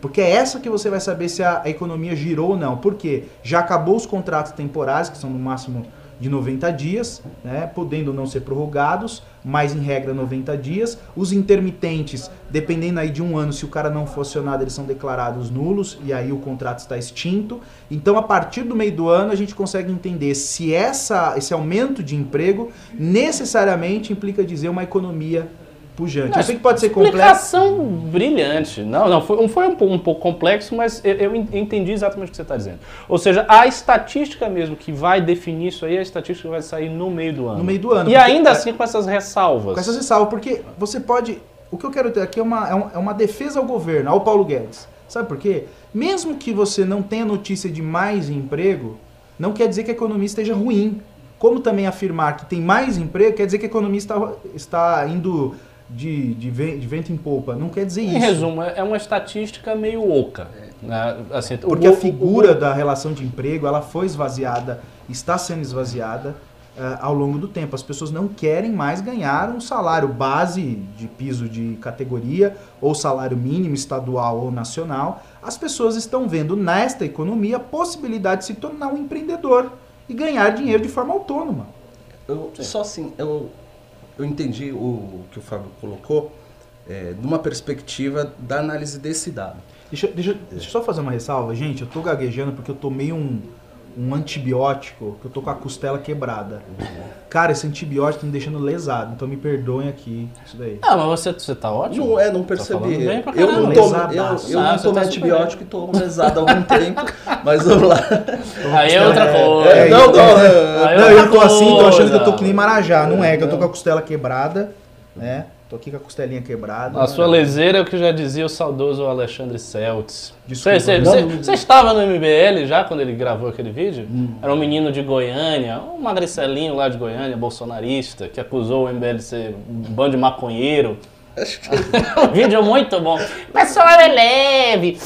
Porque é essa que você vai saber se a, a economia girou ou não. Por quê? Já acabou os contratos temporários, que são no máximo de 90 dias, né, podendo não ser prorrogados, mas em regra 90 dias. Os intermitentes, dependendo aí de um ano, se o cara não for acionado, eles são declarados nulos e aí o contrato está extinto. Então, a partir do meio do ano, a gente consegue entender se essa, esse aumento de emprego necessariamente implica dizer uma economia pujante. Eu sei que pode ser complexo. Explicação brilhante. Não, não, foi, foi um, pouco- um pouco complexo, mas eu, eu en- entendi exatamente o que você está dizendo. Ou seja, a estatística mesmo que vai definir isso aí, a estatística vai sair no meio do ano. No meio do ano. E ainda é- assim com essas ressalvas. Com essas ressalvas, porque você pode. O que eu quero ter aqui é uma, é é uma defesa ao governo, ao Paulo Guedes. Sabe por quê? Mesmo que você não tenha notícia de mais emprego, não quer dizer que a economia esteja ruim. Como também afirmar que tem mais emprego, quer dizer que a economia está, está indo de, de, de vento em polpa. Não quer dizer Em isso. resumo, é é uma estatística meio oca. né? Assim, o Porque go- a figura da relação de emprego, ela foi esvaziada, está sendo esvaziada eh, ao longo do tempo. As pessoas não querem mais ganhar um salário base de piso de categoria ou salário mínimo estadual ou nacional. As pessoas estão vendo nesta economia a possibilidade de se tornar um empreendedor e ganhar dinheiro de forma autônoma. Eu, só assim, eu, eu entendi o que o Fábio colocou é, numa perspectiva da análise desse dado. Deixa, deixa, deixa eu só fazer uma ressalva. Gente, eu tô gaguejando porque eu tomei um, um antibiótico, que eu tô com a costela quebrada. Cara, esse antibiótico tá me deixando lesado, então me perdoem aqui isso daí. Ah, mas você, você tá ótimo? Não é, não Tá percebi. pra eu não tomo, Lesadaço. eu, eu Ah, não tomei tá super antibiótico e tomo lesado há algum tempo, mas vamos lá. Aí é outra É, coisa. é, não, não, é. Aí Não, eu tô assim, tô achando que eu tô que nem Marajá. Não é, que eu tô com a costela quebrada, né? Tô aqui com a costelinha quebrada. A sua leseira é o que já dizia o saudoso Alexandre Celtz. Você estava no MBL já quando ele gravou aquele vídeo? Hum. Era um menino de Goiânia, um magricelinho lá de Goiânia, bolsonarista, que acusou o MBL de ser um bando de maconheiro. Acho que O vídeo é muito bom. O pessoal é leve,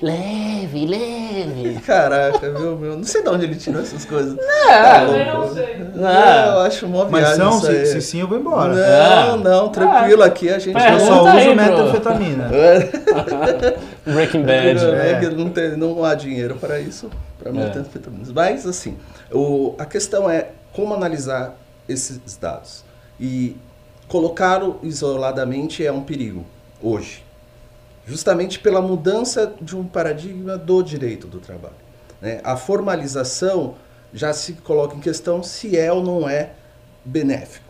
leve, leve. Caraca, viu, meu? Não sei de onde ele tirou essas coisas. É, louco. não sei. Não, eu acho mó Mas viagem são, isso se, aí. se sim, eu vou embora. Não, Ah. não, tranquilo, aqui a gente... Eu só uso metanfetamina. Breaking Bad. É. É. Não, tem, não há dinheiro para isso, para É. metanfetaminas. Mas, assim, o, a questão é como analisar esses dados. E colocá-lo isoladamente é um perigo, hoje. Justamente pela mudança de um paradigma do direito do trabalho. né? A formalização já se coloca em questão se é ou não é benéfico.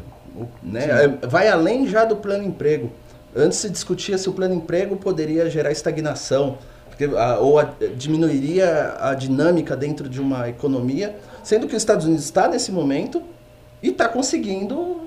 Né? É, Vai além já do plano emprego. Antes se discutia se o plano emprego poderia gerar estagnação, porque, ou a- diminuiria a dinâmica dentro de uma economia, sendo que os Estados Unidos está nesse momento e está conseguindo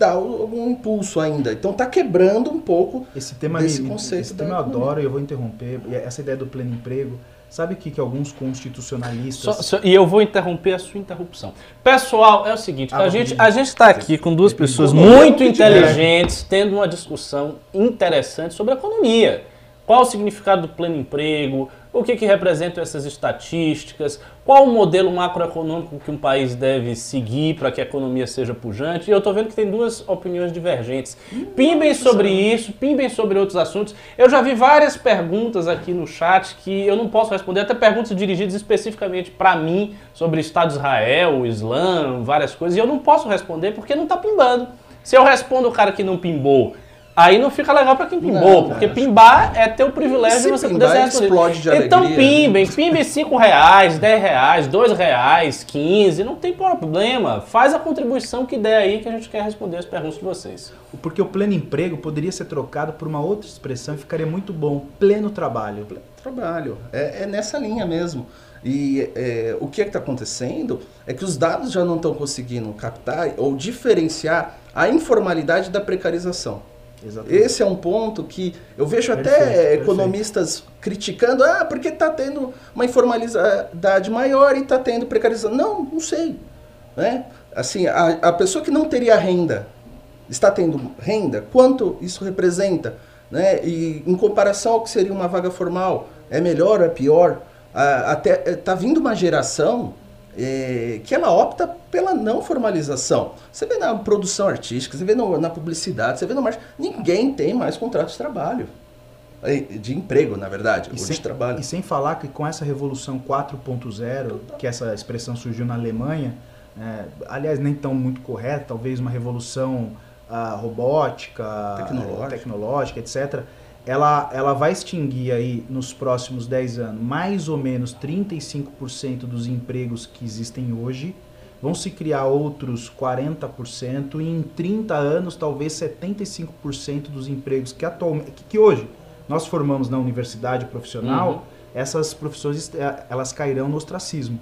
dar o- algum impulso ainda. Então está quebrando um pouco Esse tema, Desse me, conceito esse tema eu adoro e eu vou interromper. E Essa ideia do pleno emprego. Sabe o que, que alguns constitucionalistas. Só- só- e eu vou interromper a sua interrupção. Pessoal, é o seguinte, Ah, a gente a gente está aqui com duas pessoas muito inteligentes, tendo uma discussão interessante sobre a economia. Qual o significado do pleno emprego? O que, que representam essas estatísticas? Qual o modelo macroeconômico que um país deve seguir para que a economia seja pujante? E eu estou vendo que tem duas opiniões divergentes. Pimbem sobre isso, pimbem sobre outros assuntos. Eu já vi várias perguntas aqui no chat que eu não posso responder, até perguntas dirigidas especificamente para mim sobre Estado de Israel, o Islã, várias coisas, e eu não posso responder porque não está pimbando. Se eu respondo o cara que não pimbou, aí não fica legal para quem pimbou, Não, porque pimbar é ter o privilégio Se de você poder ser explode de Então alegria, né? pimbem, pimbem 5 reais, 10 reais, 2 reais, 15, não tem problema. Faz a contribuição que der aí que a gente quer responder as perguntas de vocês. Porque o pleno emprego poderia ser trocado por uma outra expressão e ficaria muito bom. Pleno trabalho. trabalho. É, é nessa linha mesmo. E é, o que está acontecendo é que os dados já não estão conseguindo captar ou diferenciar a informalidade da precarização. Exatamente. Esse é um ponto que eu vejo até Perfeito, perfeito. economistas criticando, ah, porque está tendo uma informalidade maior e está tendo precarização. Não, não sei. Né? Assim, a, a pessoa que não teria renda está tendo renda? Quanto isso representa? Né? E em comparação ao que seria uma vaga formal, é melhor ou é pior? Ah, até está vindo uma geração é, que ela opta pela não formalização. Você vê na produção artística, você vê no, na publicidade, você vê no marketing, ninguém tem mais contrato de trabalho. De emprego, na verdade, e ou sem, de trabalho. E sem falar que com essa revolução 4.0, que essa expressão surgiu na Alemanha, é, aliás, nem tão muito correta, talvez uma revolução uh, robótica, tecnológica. tecnológica, etc., ela, ela vai extinguir aí nos próximos 10 anos mais ou menos 35% dos empregos que existem hoje, vão se criar outros 40% e em 30 anos talvez 75% dos empregos que atualmente que, que hoje nós formamos na universidade profissional, uhum. essas profissões eh, elas cairão no ostracismo.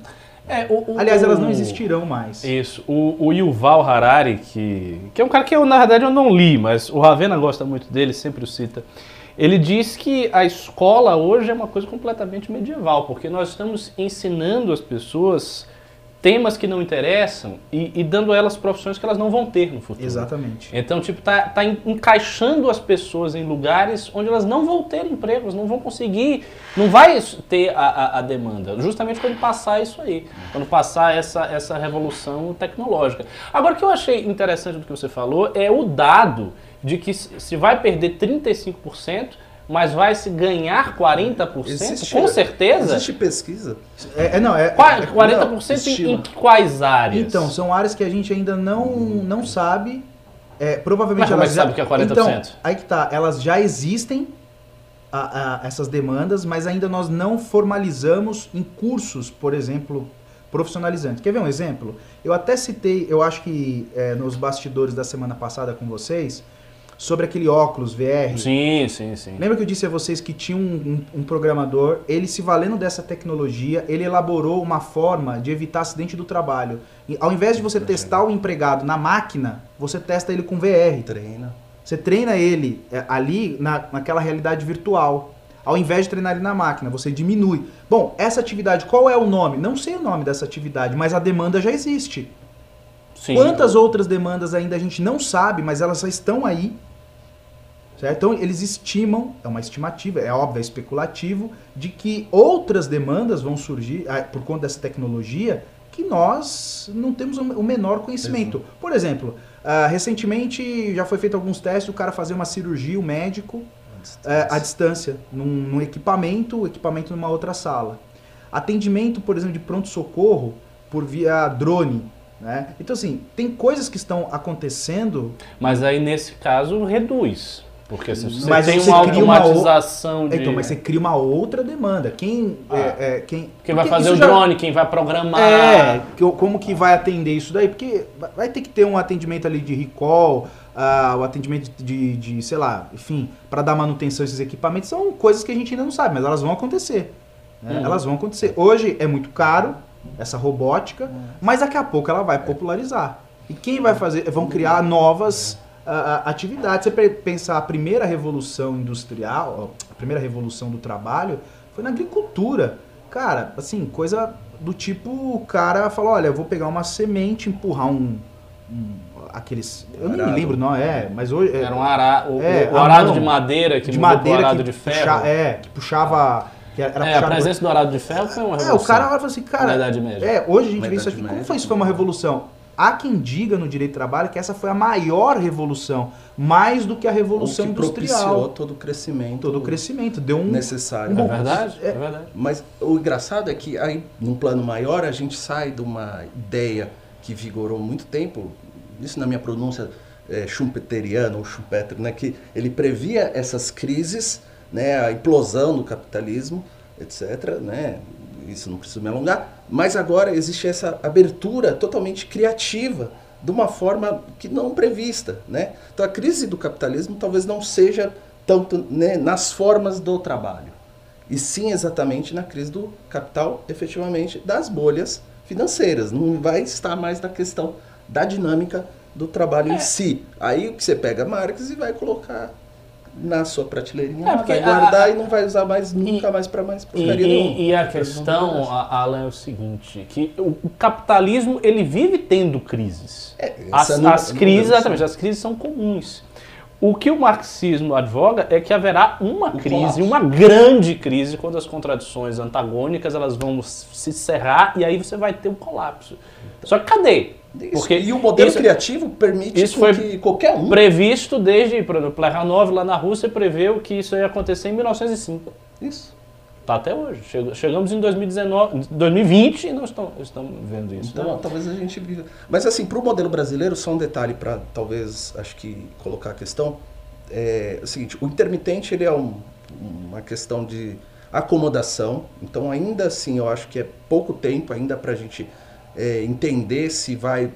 É, o, o, Aliás, elas não existirão mais. Isso. O, o Yuval Harari, que, que é um cara que eu, na verdade, eu não li, mas o Ravena gosta muito dele, sempre o cita. Ele diz que a escola hoje é uma coisa completamente medieval, porque nós estamos ensinando as pessoas temas que não interessam e, e, dando a elas profissões que elas não vão ter no futuro. Exatamente. Então, tipo, tá, tá encaixando as pessoas em lugares onde elas não vão ter empregos, não vão conseguir, não vai ter a, a, a, demanda, justamente quando passar isso aí, quando passar essa, essa revolução tecnológica. Agora, o que eu achei interessante do que você falou é o dado de que se vai perder 35%, mas vai se ganhar 40%? Existe, com certeza? Existe pesquisa? É, é não, é, 40% não, em, em quais áreas? Então, são áreas que a gente ainda não, não sabe. É, provavelmente mas elas já, sabe que é 40%? Então, aí que tá, elas já existem, a, a, essas demandas, mas ainda nós não formalizamos em cursos, por exemplo, profissionalizantes. Quer ver um exemplo? Eu até citei, eu acho que é, nos bastidores da semana passada com vocês, sobre aquele óculos VR. Sim, sim, sim. Lembra que eu disse a vocês que tinha um, um, um, programador, ele se valendo dessa tecnologia, ele elaborou uma forma de evitar acidente do trabalho. E, ao invés de você testar o empregado na máquina, você testa ele com VR. Treina. Você treina ele é, ali na, naquela realidade virtual. Ao invés de treinar ele na máquina, você diminui. Bom, essa atividade, qual é o nome? Não sei o nome dessa atividade, mas a demanda já existe. Sim. Quantas outras demandas ainda a gente não sabe, mas elas já estão aí Certo? Então eles estimam, é uma estimativa, é óbvio, é especulativo, de que outras demandas vão surgir ah, por conta dessa tecnologia que nós não temos o menor conhecimento. Exato. Por exemplo, uh, recentemente já foi feito alguns testes, o cara fazer uma cirurgia, o médico, uh, à distância, num, num equipamento, o equipamento numa outra sala. Atendimento, por exemplo, de pronto-socorro por via drone. Né? Então, assim, tem coisas que estão acontecendo. Mas aí, nesse caso, reduz. Porque se você mas tem você uma automatização uma o... de... Então, mas você cria uma outra demanda. Quem, ah. é, é, quem... quem vai fazer o já... drone, quem vai programar... É, como que vai atender isso daí? Porque vai ter que ter um atendimento ali de recall, uh, o atendimento de, de, sei lá, enfim, para dar manutenção a esses equipamentos. São coisas que a gente ainda não sabe, mas elas vão acontecer. Né? Uhum. Elas vão acontecer. Hoje é muito caro essa robótica, uhum. mas daqui a pouco ela vai popularizar. E quem vai fazer? Vão criar novas a, atividade. Você pensar a primeira revolução industrial, a primeira revolução do trabalho, foi na agricultura. Cara, assim, coisa do tipo, o cara falou, olha, eu vou pegar uma semente, empurrar um, um aqueles, eu arado. nem lembro, não é, mas hoje era um arado, o, é, o arado de madeira que de madeira arado que de ferro, puxa, é, que puxava que era é, a presença do arado de ferro foi uma revolução. É, o cara falou assim, cara, na Idade Média. é, hoje a gente vê isso aqui, como foi isso foi uma revolução? Há quem diga no direito do trabalho que essa foi a maior revolução, mais do que a revolução o que industrial. propiciou todo o crescimento. Todo o crescimento, deu um necessário. Um, é verdade, é, é verdade. Mas o engraçado é que aí, num plano maior, a gente sai de uma ideia que vigorou muito tempo, isso na minha pronúncia é, schumpeteriana ou Schumpeter, né, que ele previa essas crises, né, a implosão do capitalismo, etc., né, isso não preciso me alongar, mas agora existe essa abertura totalmente criativa, de uma forma que não prevista. Né? Então a crise do capitalismo talvez não seja tanto né, nas formas do trabalho, e sim exatamente na crise do capital, efetivamente, das bolhas financeiras. Não vai estar mais na questão da dinâmica do trabalho é. em si. Aí o que você pega Marx e vai colocar na sua prateleirinha, É, vai guardar a- e não vai usar mais, nunca mais para mais E, porcaria nenhuma. e- e a questão, Alan, é o seguinte, que o, o capitalismo, ele vive tendo crises. É, As, não- as não crises, exatamente, as crises são comuns. O que o marxismo advoga é que haverá uma crise, colapso. uma grande crise, quando as contradições antagônicas elas vão se cerrar e aí você vai ter um colapso. Só que cadê? Isso. Porque e o modelo isso- criativo permite isso foi que qualquer um Previsto desde, por exemplo, Plekhanov lá na Rússia preveu que isso ia acontecer em 1905. Isso. Tá até hoje. Chega- Chegamos em 2019, 2020 e nós estamos, estamos vendo isso. Então, né? talvez a gente viva. Mas assim, para o modelo brasileiro, só um detalhe para talvez, acho que colocar a questão é o seguinte: o intermitente ele é um- uma questão de acomodação. Então, ainda assim, eu acho que é pouco tempo ainda para a gente é, entender se vai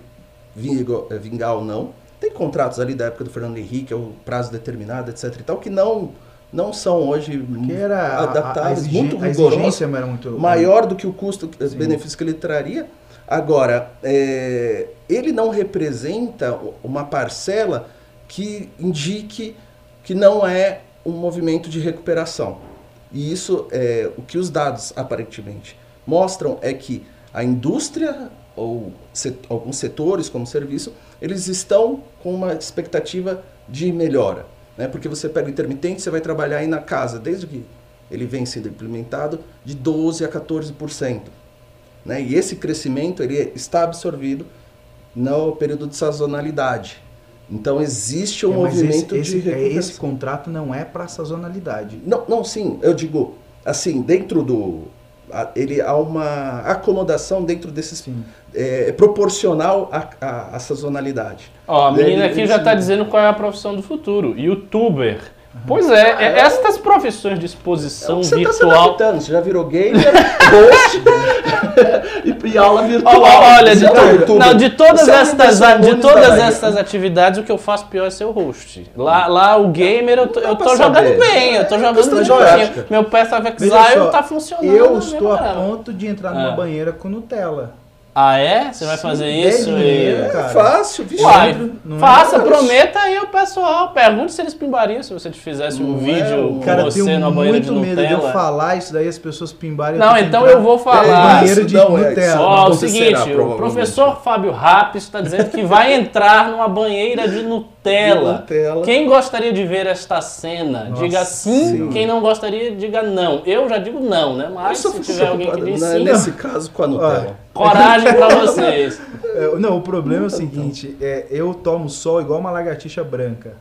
vingar, é, vingar ou não. Tem contratos ali da época do Fernando Henrique, é o prazo determinado, etc. e tal, que não não são hoje Que era a- a, a, adaptáveis, muito rigorosos era muito maior do que o custo-benefício que ele traria. Agora, é, ele não representa uma parcela que indique que não é um movimento de recuperação. E isso, é, o que os dados aparentemente mostram é que a indústria ou set- alguns setores como serviço, eles estão com uma expectativa de melhora. Né? Porque você pega o intermitente, você vai trabalhar aí na casa, desde que ele vem sendo implementado, de 12% a 14%. Né? E esse crescimento ele está absorvido no período de sazonalidade. Então existe um É, movimento esse, de esse, é, recuperação. esse contrato não é para sazonalidade. Não, não, sim, eu digo, assim, dentro do. Ele há uma acomodação dentro desses. Sim. É, proporcional à, à, à sazonalidade. Ó, a menina aqui já está dizendo qual é a profissão do futuro. Youtuber. Pois é, é, estas profissões de exposição Você está se virtual. adaptando, você já virou gamer, host e, e aula virtual. ó, Olha, de, Você é to- não, de todas Você é estas, de todas estas atividades, o que eu faço pior é ser o host. Lá, lá o gamer, eu tô, eu tô jogando bem, eu tô jogando direitinho. Meu Veja Exile tá funcionando. Eu na estou a ponto de entrar numa Ah. banheira com Nutella. Ah, é? Você vai fazer Sim, isso? é e- É fácil, vixe. Uai, Não é faça, nada. prometa aí o pessoal. Pergunte se eles pimbariam se você te fizesse um Não é, vídeo o- com Cara, eu você tenho numa banheira de muito medo de eu Nutella. falar isso daí as pessoas pimbarem. Não, então eu vou falar. banheiro de Não é, Nutella. Ó, o seguinte, o professor Fábio Rapes está dizendo que vai entrar numa banheira de Nutella. De Nutella. Quem gostaria de ver esta cena? Nossa diga sim. Senhora. Quem não gostaria, diga não. Eu já digo não, né? Mas se tiver alguém que diz né, sim, nesse caso com a Nutella. Coragem pra vocês. É, Não, o problema é o seguinte, é, eu tomo sol igual uma lagartixa branca.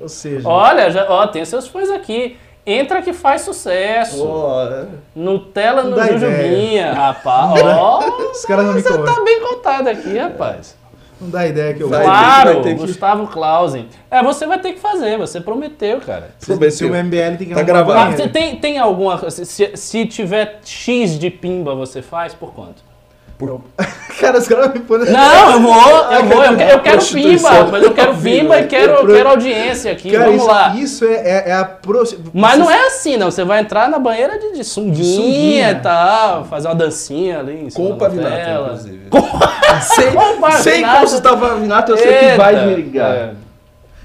Ou seja, Olha, já, ó, tem seus fãs aqui. Entra que faz sucesso. É. Nutella Não no Jujubinha, rapaz. Ó, os caras não me você tá bem contado aqui, rapaz. Não dá ideia que eu Vai, vou. claro, vai ter que- Gustavo Clausen. É, você vai ter que fazer, você prometeu, cara. Se, se o MBL tem que Tá gravado. Ah, tem, tem alguma. Se, se- se tiver X de pimba, você faz por quanto? Cara, os caras me põem... Não, eu vou, eu vou, eu, quero- eu quero pimba, mas eu quero pimba e quero, Pro- quero audiência aqui, Cara, vamos isso, lá. isso é, é, é a... Pro... Mas não é assim, não. Você vai entrar na banheira de, de sunguinha, sunguinha. e tal, fazer uma dancinha ali em cima Com o Pavinato, inclusive. sem, Com o Pavinato. sem consultar o Pavinato, eu sei que vai vingar. é.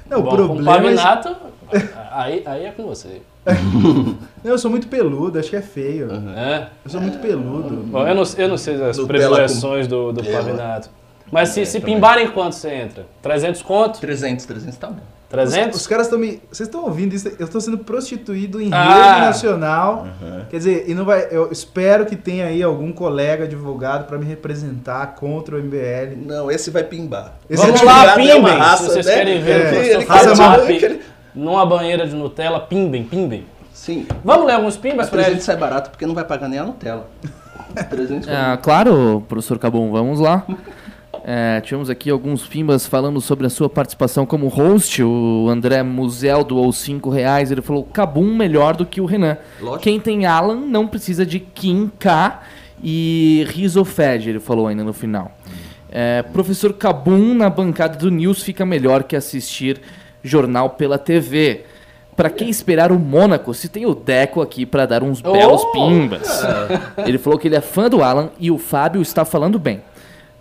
Não, o Bom, com problema é... Pavinato, aí, aí é com você. Não, eu sou muito peludo, acho que é feio. É. Eu sou muito peludo. Bom, eu não, eu não sei as predileções do, do. Pavinato. Mas se, É, se pimbarem quanto você entra? 300 conto? 300, 300 tá bom. Os, 300? os caras estão me. Vocês estão ouvindo isso? Eu estou sendo prostituído em Ah. rede nacional. Quer dizer, e não vai. Eu espero que tenha aí algum colega advogado para me representar contra o MBL. Não, esse vai pimbar. Esse Vamos é lá, pimbem. raça, se vocês né? querem ver É. Ele saber Zap aquele- numa banheira de Nutella, pimbem, pimbem. Sim. Vamos ler alguns pimbas 300 eles? sai barato porque não vai pagar nem a Nutella. 300 Ah, claro, professor Cabum, vamos lá. É, tivemos aqui alguns pimbas falando sobre a sua participação como host. O André Musel doou 5 reais. Ele falou: Cabum melhor do que o Renan. Lógico. Quem tem Alan não precisa de Kim K e Risofed, ele falou ainda no final. É, professor Cabum na bancada do News fica melhor que assistir jornal pela TV. Pra que esperar o Mônaco se tem o Deco aqui pra dar uns belos Oh! pimbas? Ele falou que ele é fã do Alan e o Fábio está falando bem.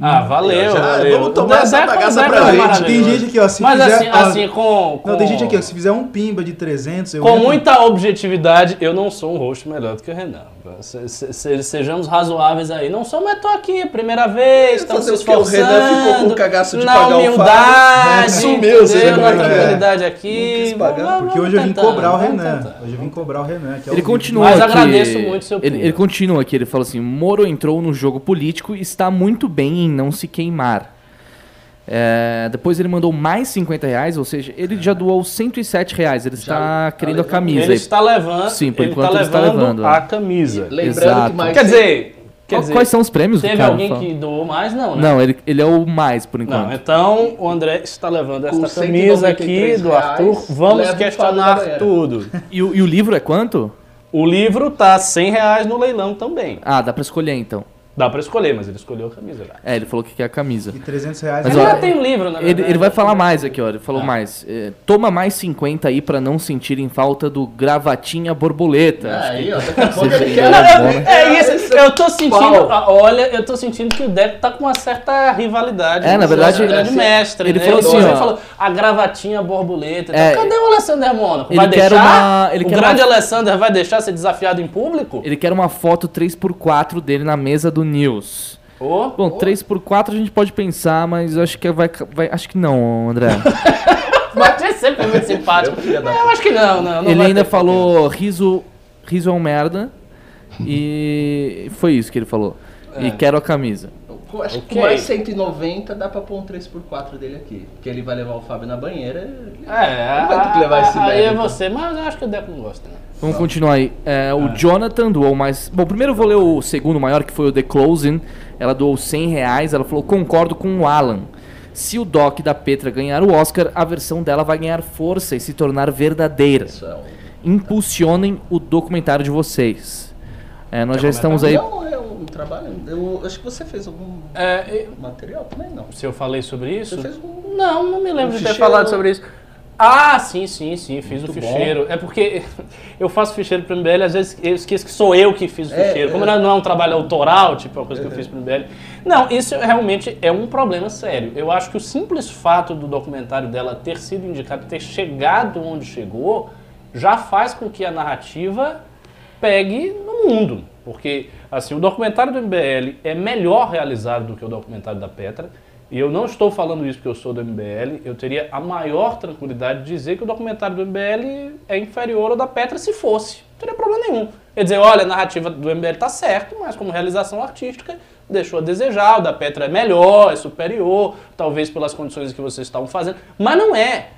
Ah, valeu, Já, valeu. vamos tomar essa Deco- bagaça Deco pra é gente. Tem gente aqui, ó, se Mas fizer, assim, ó, assim com, com... Não, tem gente aqui, ó, se fizer um pimba de 300, eu Com muita objetividade, eu não sou um host melhor do que o Renan. Se- se- se- sejamos razoáveis aí. Não sou, mas tô aqui, primeira vez, estamos se Fazer o esforçando. Renan ficou com o cagaço de na pagar o humildade, Sumiu, entendeu? na é é? tranquilidade Não aqui. pagar, Vamos- Porque vamos hoje eu vim tentando, cobrar o Renan. tentando. Hoje eu vim cobrar o Renan. que é Ele o continua Mas aqui. agradeço muito seu ele, ele continua aqui, ele fala assim: Moro entrou no jogo político e está muito bem em não se queimar. É, depois ele mandou mais 50 reais, ou seja, ele já doou 107 reais. Ele está querendo a camisa. Ele está levando, Sim, por ele enquanto está ele está levando a é. camisa. Lembrando Exato. que mais Quer dizer, quer dizer Quais são os prêmios do teve cara? alguém Fala. que doou mais? Não, né? Não, ele, ele é o mais, por enquanto. Não, então o André está levando esta camisa aqui 193 do Arthur. reais, Vamos questionar tudo. E, o- e o livro é quanto? O livro tá 100 reais no leilão também. Ah, dá pra escolher então. Dá pra escolher, mas ele escolheu a camisa já. É, ele falou que quer a camisa. E 300 reais. Mas, ele ó, já tem um livro, na Ele, verdade. ele vai falar mais aqui, ó. Ele falou Ah. mais. É, toma mais 50 aí pra não sentirem falta do gravatinha borboleta. Que- Aí, ó, ele quer. né? Né? é isso, eu tô sentindo, olha, eu tô sentindo que o Deco tá com uma certa rivalidade. É, na com o verdade, ele- mestre, ele né? falou assim, Ele falou, a gravatinha borboleta. É, então, cadê o Alessandro Mônaco? ele Vai quer deixar? uma- ele o quer grande uma- Alessandro vai deixar ser desafiado em público? Ele quer uma foto 3x4 dele na mesa do News. Ô, Bom, 3x4 a gente pode pensar, mas acho que vai, vai. Acho que não, André. Mas você sempre é muito simpático. Eu, É, eu acho que não, não. não ele ainda falou riso, riso é um merda. E foi isso que ele falou. E É. quero a camisa. Com- Acho que Ok. com mais 190 dá pra pôr um 3x4 dele aqui. Porque ele vai levar o Fábio na banheira. ele- É, Ele vai ter que levar esse aí é mérito. você, mas eu acho que o Deco não gosta, né? Vamos continuar aí. É, o Ah. Jonathan doou mais. Bom, primeiro eu vou ler o segundo maior, que foi o The Closing. Ela doou 100 reais. Ela falou: concordo com o Alan. Se o Doc da Petra ganhar o Oscar, a versão dela vai ganhar força e se tornar verdadeira. Isso é um... Impulsionem o documentário de vocês. É, nós já estamos aí. Não, é um trabalho. Eu acho que você fez algum É, material também, não. se eu falei sobre isso? Um. Não, não me lembro Um de ter falado sobre isso. Ah, sim, sim, sim, fiz o Muito ficheiro. É porque eu faço ficheiro pro MBL, às vezes eu esqueço que sou eu que fiz o É, ficheiro. Como é. não é um trabalho autoral, tipo, é uma coisa que eu fiz pro MBL. Não, isso realmente é um problema sério. Eu acho que o simples fato do documentário dela ter sido indicado, ter chegado onde chegou, já faz com que a narrativa pegue no mundo. Porque, assim, o documentário do MBL é melhor realizado do que o documentário da Petra. E eu não estou falando isso porque eu sou do MBL. Eu teria a maior tranquilidade de dizer que o documentário do MBL é inferior ao da Petra se fosse. Não teria problema nenhum. Quer dizer, olha, a narrativa do MBL tá certo, mas como realização artística deixou a desejar. O da Petra é melhor, é superior, talvez pelas condições que vocês estavam fazendo. Mas não é.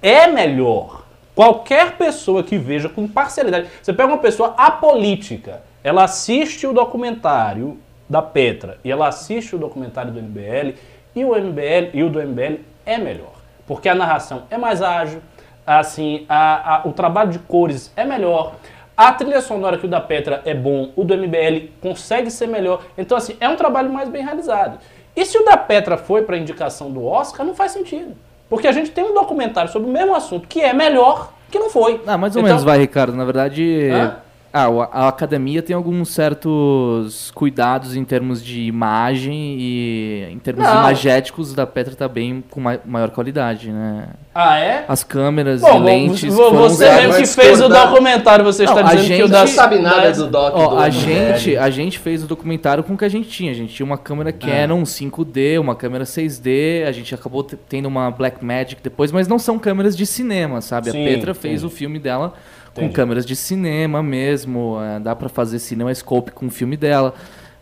É melhor. Qualquer pessoa que veja com parcialidade. Você pega uma pessoa apolítica, ela assiste o documentário da Petra e ela assiste o documentário do MBL e o MBL e o do MBL é melhor, porque a narração é mais ágil, assim, a- a- o trabalho de cores é melhor, a trilha sonora que o da Petra é bom, o do MBL consegue ser melhor. Então assim, é um trabalho mais bem realizado. E se o da Petra foi para indicação do Oscar, não faz sentido. Porque a gente tem um documentário sobre o mesmo assunto que é melhor que não foi. Ah, mais ou Então- menos vai, Ricardo. Na verdade, Hã? Ah, a academia tem alguns certos cuidados em termos de imagem e em termos Não. imagéticos da Petra tá bem com ma- maior qualidade, né? Ah, é? As câmeras Bom, e lentes você mesmo que fez o documentário, você está Não, a dizendo que o gente- da... Não sabe nada do Doc Ó, do a gente, a gente fez o documentário com o que a gente tinha. A gente tinha uma câmera Canon 5D, uma câmera 6D, a gente acabou te- tendo uma Blackmagic depois, mas não são câmeras de cinema, sabe? Sim, a Petra fez entendi. o filme dela com Entendi. câmeras de cinema mesmo, é, dá pra fazer CinemaScope com o filme dela.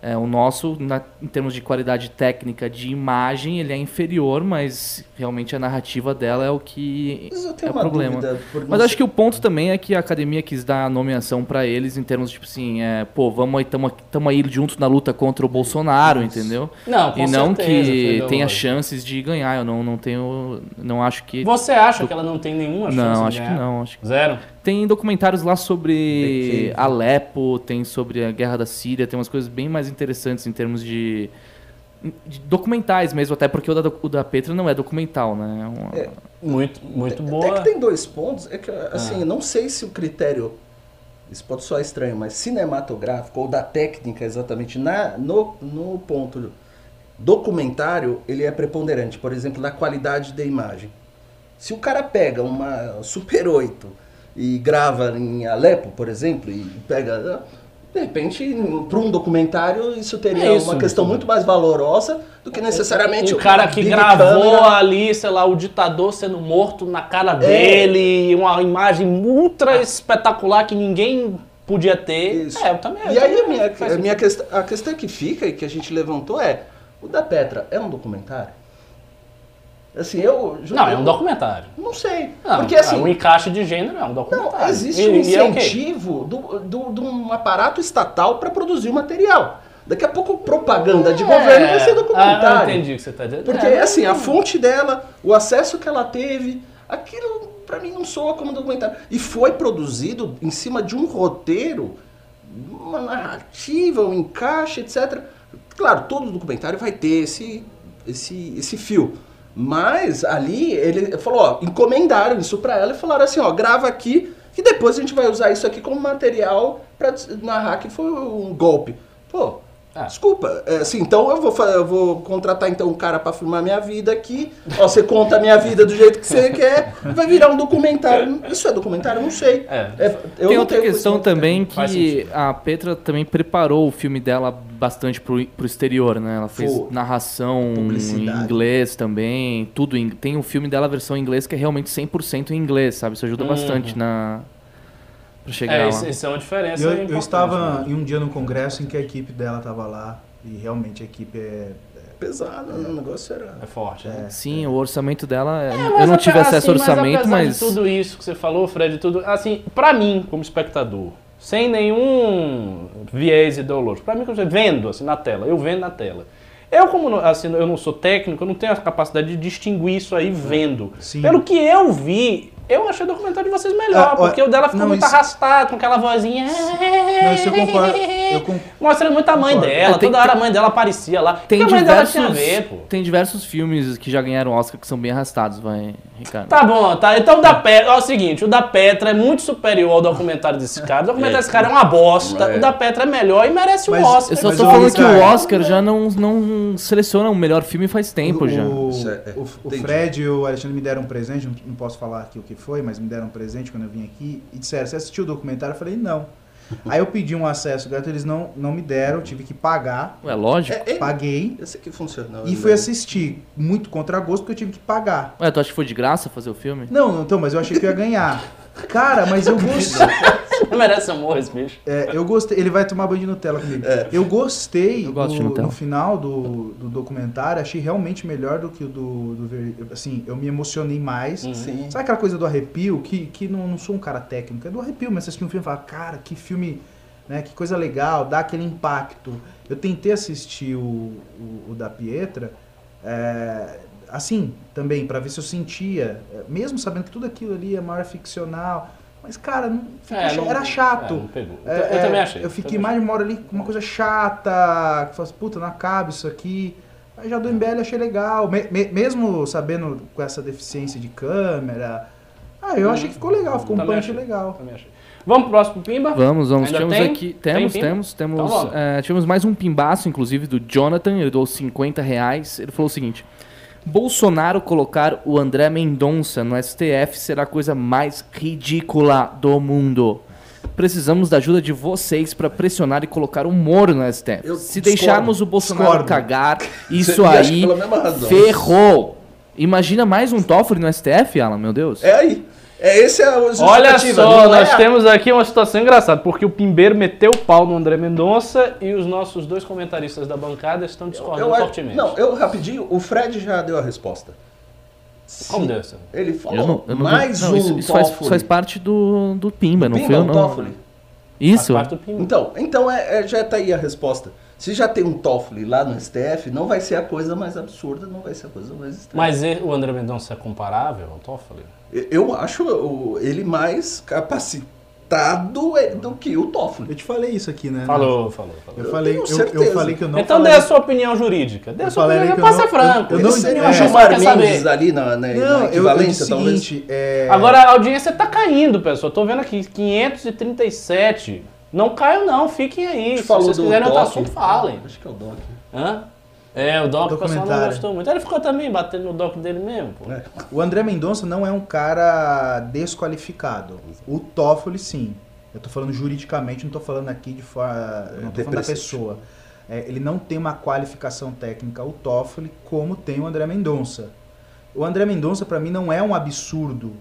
É, o nosso, na- em termos de qualidade técnica de imagem, ele é inferior, mas realmente a narrativa dela é o que Mas eu é tenho o uma problema. Mas acho que o ponto também é que a academia quis dar a nomeação pra eles em termos, tipo assim, é, pô, vamos aí, tamo, tamo aí juntos na luta contra o Bolsonaro, entendeu? Não, com e não certeza, que Fredão. tenha chances de ganhar. Eu não, não tenho. Não acho que. Você acha que ela não tem nenhuma chance Não, de acho que ganhar? não. Acho que... Zero? Tem documentários lá sobre. Alepo, tem sobre a guerra da Síria, tem umas coisas bem mais interessantes em termos de. de documentais mesmo, até porque o da, o da Petra não é documental, né? É uma- É. Muito, muito Até boa. que tem dois pontos. É que, Ah. assim, eu não sei se o critério. Isso pode soar estranho, mas cinematográfico ou da técnica exatamente na, no, no ponto documentário ele é preponderante, por exemplo, na qualidade da imagem. Se o cara pega uma Super 8 e grava em Alepo, por exemplo, e pega. De repente, para um documentário, isso teria É isso, uma questão muito mais valorosa do que necessariamente O cara que gravou câmera. ali, sei lá, o ditador sendo morto na É. cara dele, uma imagem ultra espetacular que ninguém podia ter. Isso. É, eu também. E eu aí a também minha, que faz a, minha questão, a questão que fica e que a gente levantou é, o da Petra é um documentário? Assim, eu... Não, é um documentário. Não sei. Não, porque assim, o encaixe de gênero é um documentário. não, existe E- um é o quê? incentivo do, do, de um aparato estatal para produzir o material. Daqui a pouco propaganda de governo vai ser Ah, eu documentário. entendi o que você está dizendo. Porque, É, assim, a fonte dela, o acesso que ela teve, aquilo pra mim não soa como documentário. E foi produzido em cima de um roteiro, uma narrativa, um encaixe, etc. Claro, todo documentário vai ter esse, esse, esse fio. Mas ali ele falou, ó, encomendaram isso pra ela e falaram assim, ó, grava aqui que depois a gente vai usar isso aqui como material pra narrar que foi um golpe. Pô, Ah. Desculpa, é, assim, então eu vou, eu vou contratar então um cara pra filmar minha vida aqui. Ó, você conta a minha vida do jeito que você quer, vai virar um documentário. Isso é documentário? Não sei. É. É, eu Tem não outra questão também que a Petra também preparou o filme dela bastante pro, pro exterior, né? Ela fez Foi. narração em inglês também, tudo. em- Tem um filme dela, versão em inglês, que é realmente 100% em inglês, sabe? Isso ajuda Uhum. bastante na... pra chegar É, lá. isso, isso é uma diferença. Eu, eu estava né? em um dia no congresso em que a equipe dela estava lá e realmente a equipe é Pesado, né? o negócio era. É forte, né? Sim, o orçamento dela... é- Mas eu não tive acesso ao assim, orçamento, apesar mas... de tudo isso que você falou, Fred, tudo, assim, pra mim, como espectador, sem nenhum viés ideológico, pra mim, vendo assim na tela, eu vendo na tela. Eu, como não- assim, eu não sou técnico, eu não tenho a capacidade de distinguir isso aí vendo. Sim. Pelo que eu vi, eu achei o documentário de vocês melhor, Ah, ó, porque o dela ficou não, muito isso- arrastado, com aquela vozinha. Não, isso eu concordo. Eu con- Mostrando muito a mãe Concordo. dela, É, tem- toda hora a mãe dela aparecia lá. Tem o que a mãe dela diversos, tinha a ver, pô. tem diversos filmes que já ganharam Oscar que são bem arrastados, vai, Ricardo. Tá bom, tá. Então o da Petra, ó, é o seguinte, o da Petra é muito superior ao documentário desse cara. O documentário desse cara é uma bosta. É. O da Petra é melhor e merece um Mas Oscar. Eu só tô o falando que o Oscar já não, não seleciona o melhor filme faz tempo já. O, é- é, o- o entendi. Fred e o Alexandre me deram um presente, não, não posso falar aqui o que foi, mas me deram um presente quando eu vim aqui e disseram, você assistiu o documentário? Eu falei, não. Aí eu pedi um acesso gratuito, eles não, não me deram, tive que pagar, Ué, lógico. É, é, paguei esse aqui funcionou. e fui assistir. Muito contra gosto porque eu tive que pagar. Ué, tu acha que foi de graça fazer o filme? Não, não, então, mas eu achei que eu ia ganhar. Cara, mas eu gostei. merece amor esse bicho. É, eu gostei. Ele vai tomar banho de Nutella comigo. Eu gostei Eu gosto do- no final do, do documentário, achei realmente melhor do que o do, do Assim, eu me emocionei mais. Uhum. Sim. Sabe aquela coisa do arrepio? Que, que não, não sou um cara técnico, é do arrepio, mas você assistir um filme e fala, cara, que filme, né? Que coisa legal, dá aquele impacto. Eu tentei assistir o, o, o da Pietra, é, assim, também, pra ver se eu sentia, é, mesmo sabendo que tudo aquilo ali é maior ficcional. Mas, cara, não, É, não- era chato. é, não pegou. É, eu é, também achei. Eu fiquei mais de uma hora ali com uma coisa chata, que fala assim, puta, não acaba isso aqui. Aí já do MBL achei legal, me- me- mesmo sabendo com essa deficiência de câmera. Ah, eu achei que ficou legal, ficou um punch achei, legal. também achei. Vamos pro próximo Pimba? Vamos, vamos. Ainda tivemos tem? aqui. Tem Temos, pimba? temos, temos. Então é, tivemos mais um pimbaço, inclusive, do Jonathan. Ele doou 50 reais. Ele falou o seguinte: Bolsonaro colocar o André Mendonça no STF será a coisa mais ridícula do mundo. Precisamos da ajuda de vocês para pressionar e colocar o Moro no STF. Eu Se discordo, deixarmos o Bolsonaro discordo. cagar, isso aí ferrou. Imagina mais um Toffoli no STF, Alan, meu Deus. É aí. É esse é a Olha justificativa, só, nós é a- temos aqui uma situação engraçada, porque o Pimbeiro meteu o pau no André Mendonça e os nossos dois comentaristas da bancada estão discordando eu acho- fortemente. Não, eu rapidinho, o Fred já deu a resposta. Como deu essa? Ele falou Eu não, eu não mais não, um isso, isso faz, faz parte do, do Pimba, não Pimba, foi eu um não. Toffoli. Isso. Faz parte do Pimba. Então, então é, é- já tá aí a resposta. Se já tem um Toffoli lá no STF, não vai ser a coisa mais absurda, não vai ser a coisa mais estranha. Mas o André Mendonça é comparável ao Toffoli? Eu acho ele mais capacitado é, do que o Toffoli. Eu te falei isso aqui, né? Falou, falou, falou. Eu Eu falei, tenho eu, eu falei que eu não então dê falaria- a sua opinião jurídica. Dê a Eu sua opinião, eu ser franco. eu- eu não- seria é o Gilmar quer Mendes ali na, na, Não, na eu, eu equivalência, talvez. seguinte, é... Agora a audiência tá caindo, pessoal. Eu tô vendo aqui, 537. Não caiam não, fiquem aí. Se vocês quiserem outro assunto, falem. Acho que é o Doc. Hã? É, o Doc o pessoal não gostou muito. Ele ficou também batendo no Doc dele mesmo, pô. É. O André Mendonça não é um cara desqualificado. O Toffoli, sim. Eu tô falando juridicamente, não tô falando aqui de forma. Não tô falando da pessoa. É, ele não tem uma qualificação técnica, o Toffoli, como tem o André Mendonça. O André Mendonça, para mim, não é um absurdo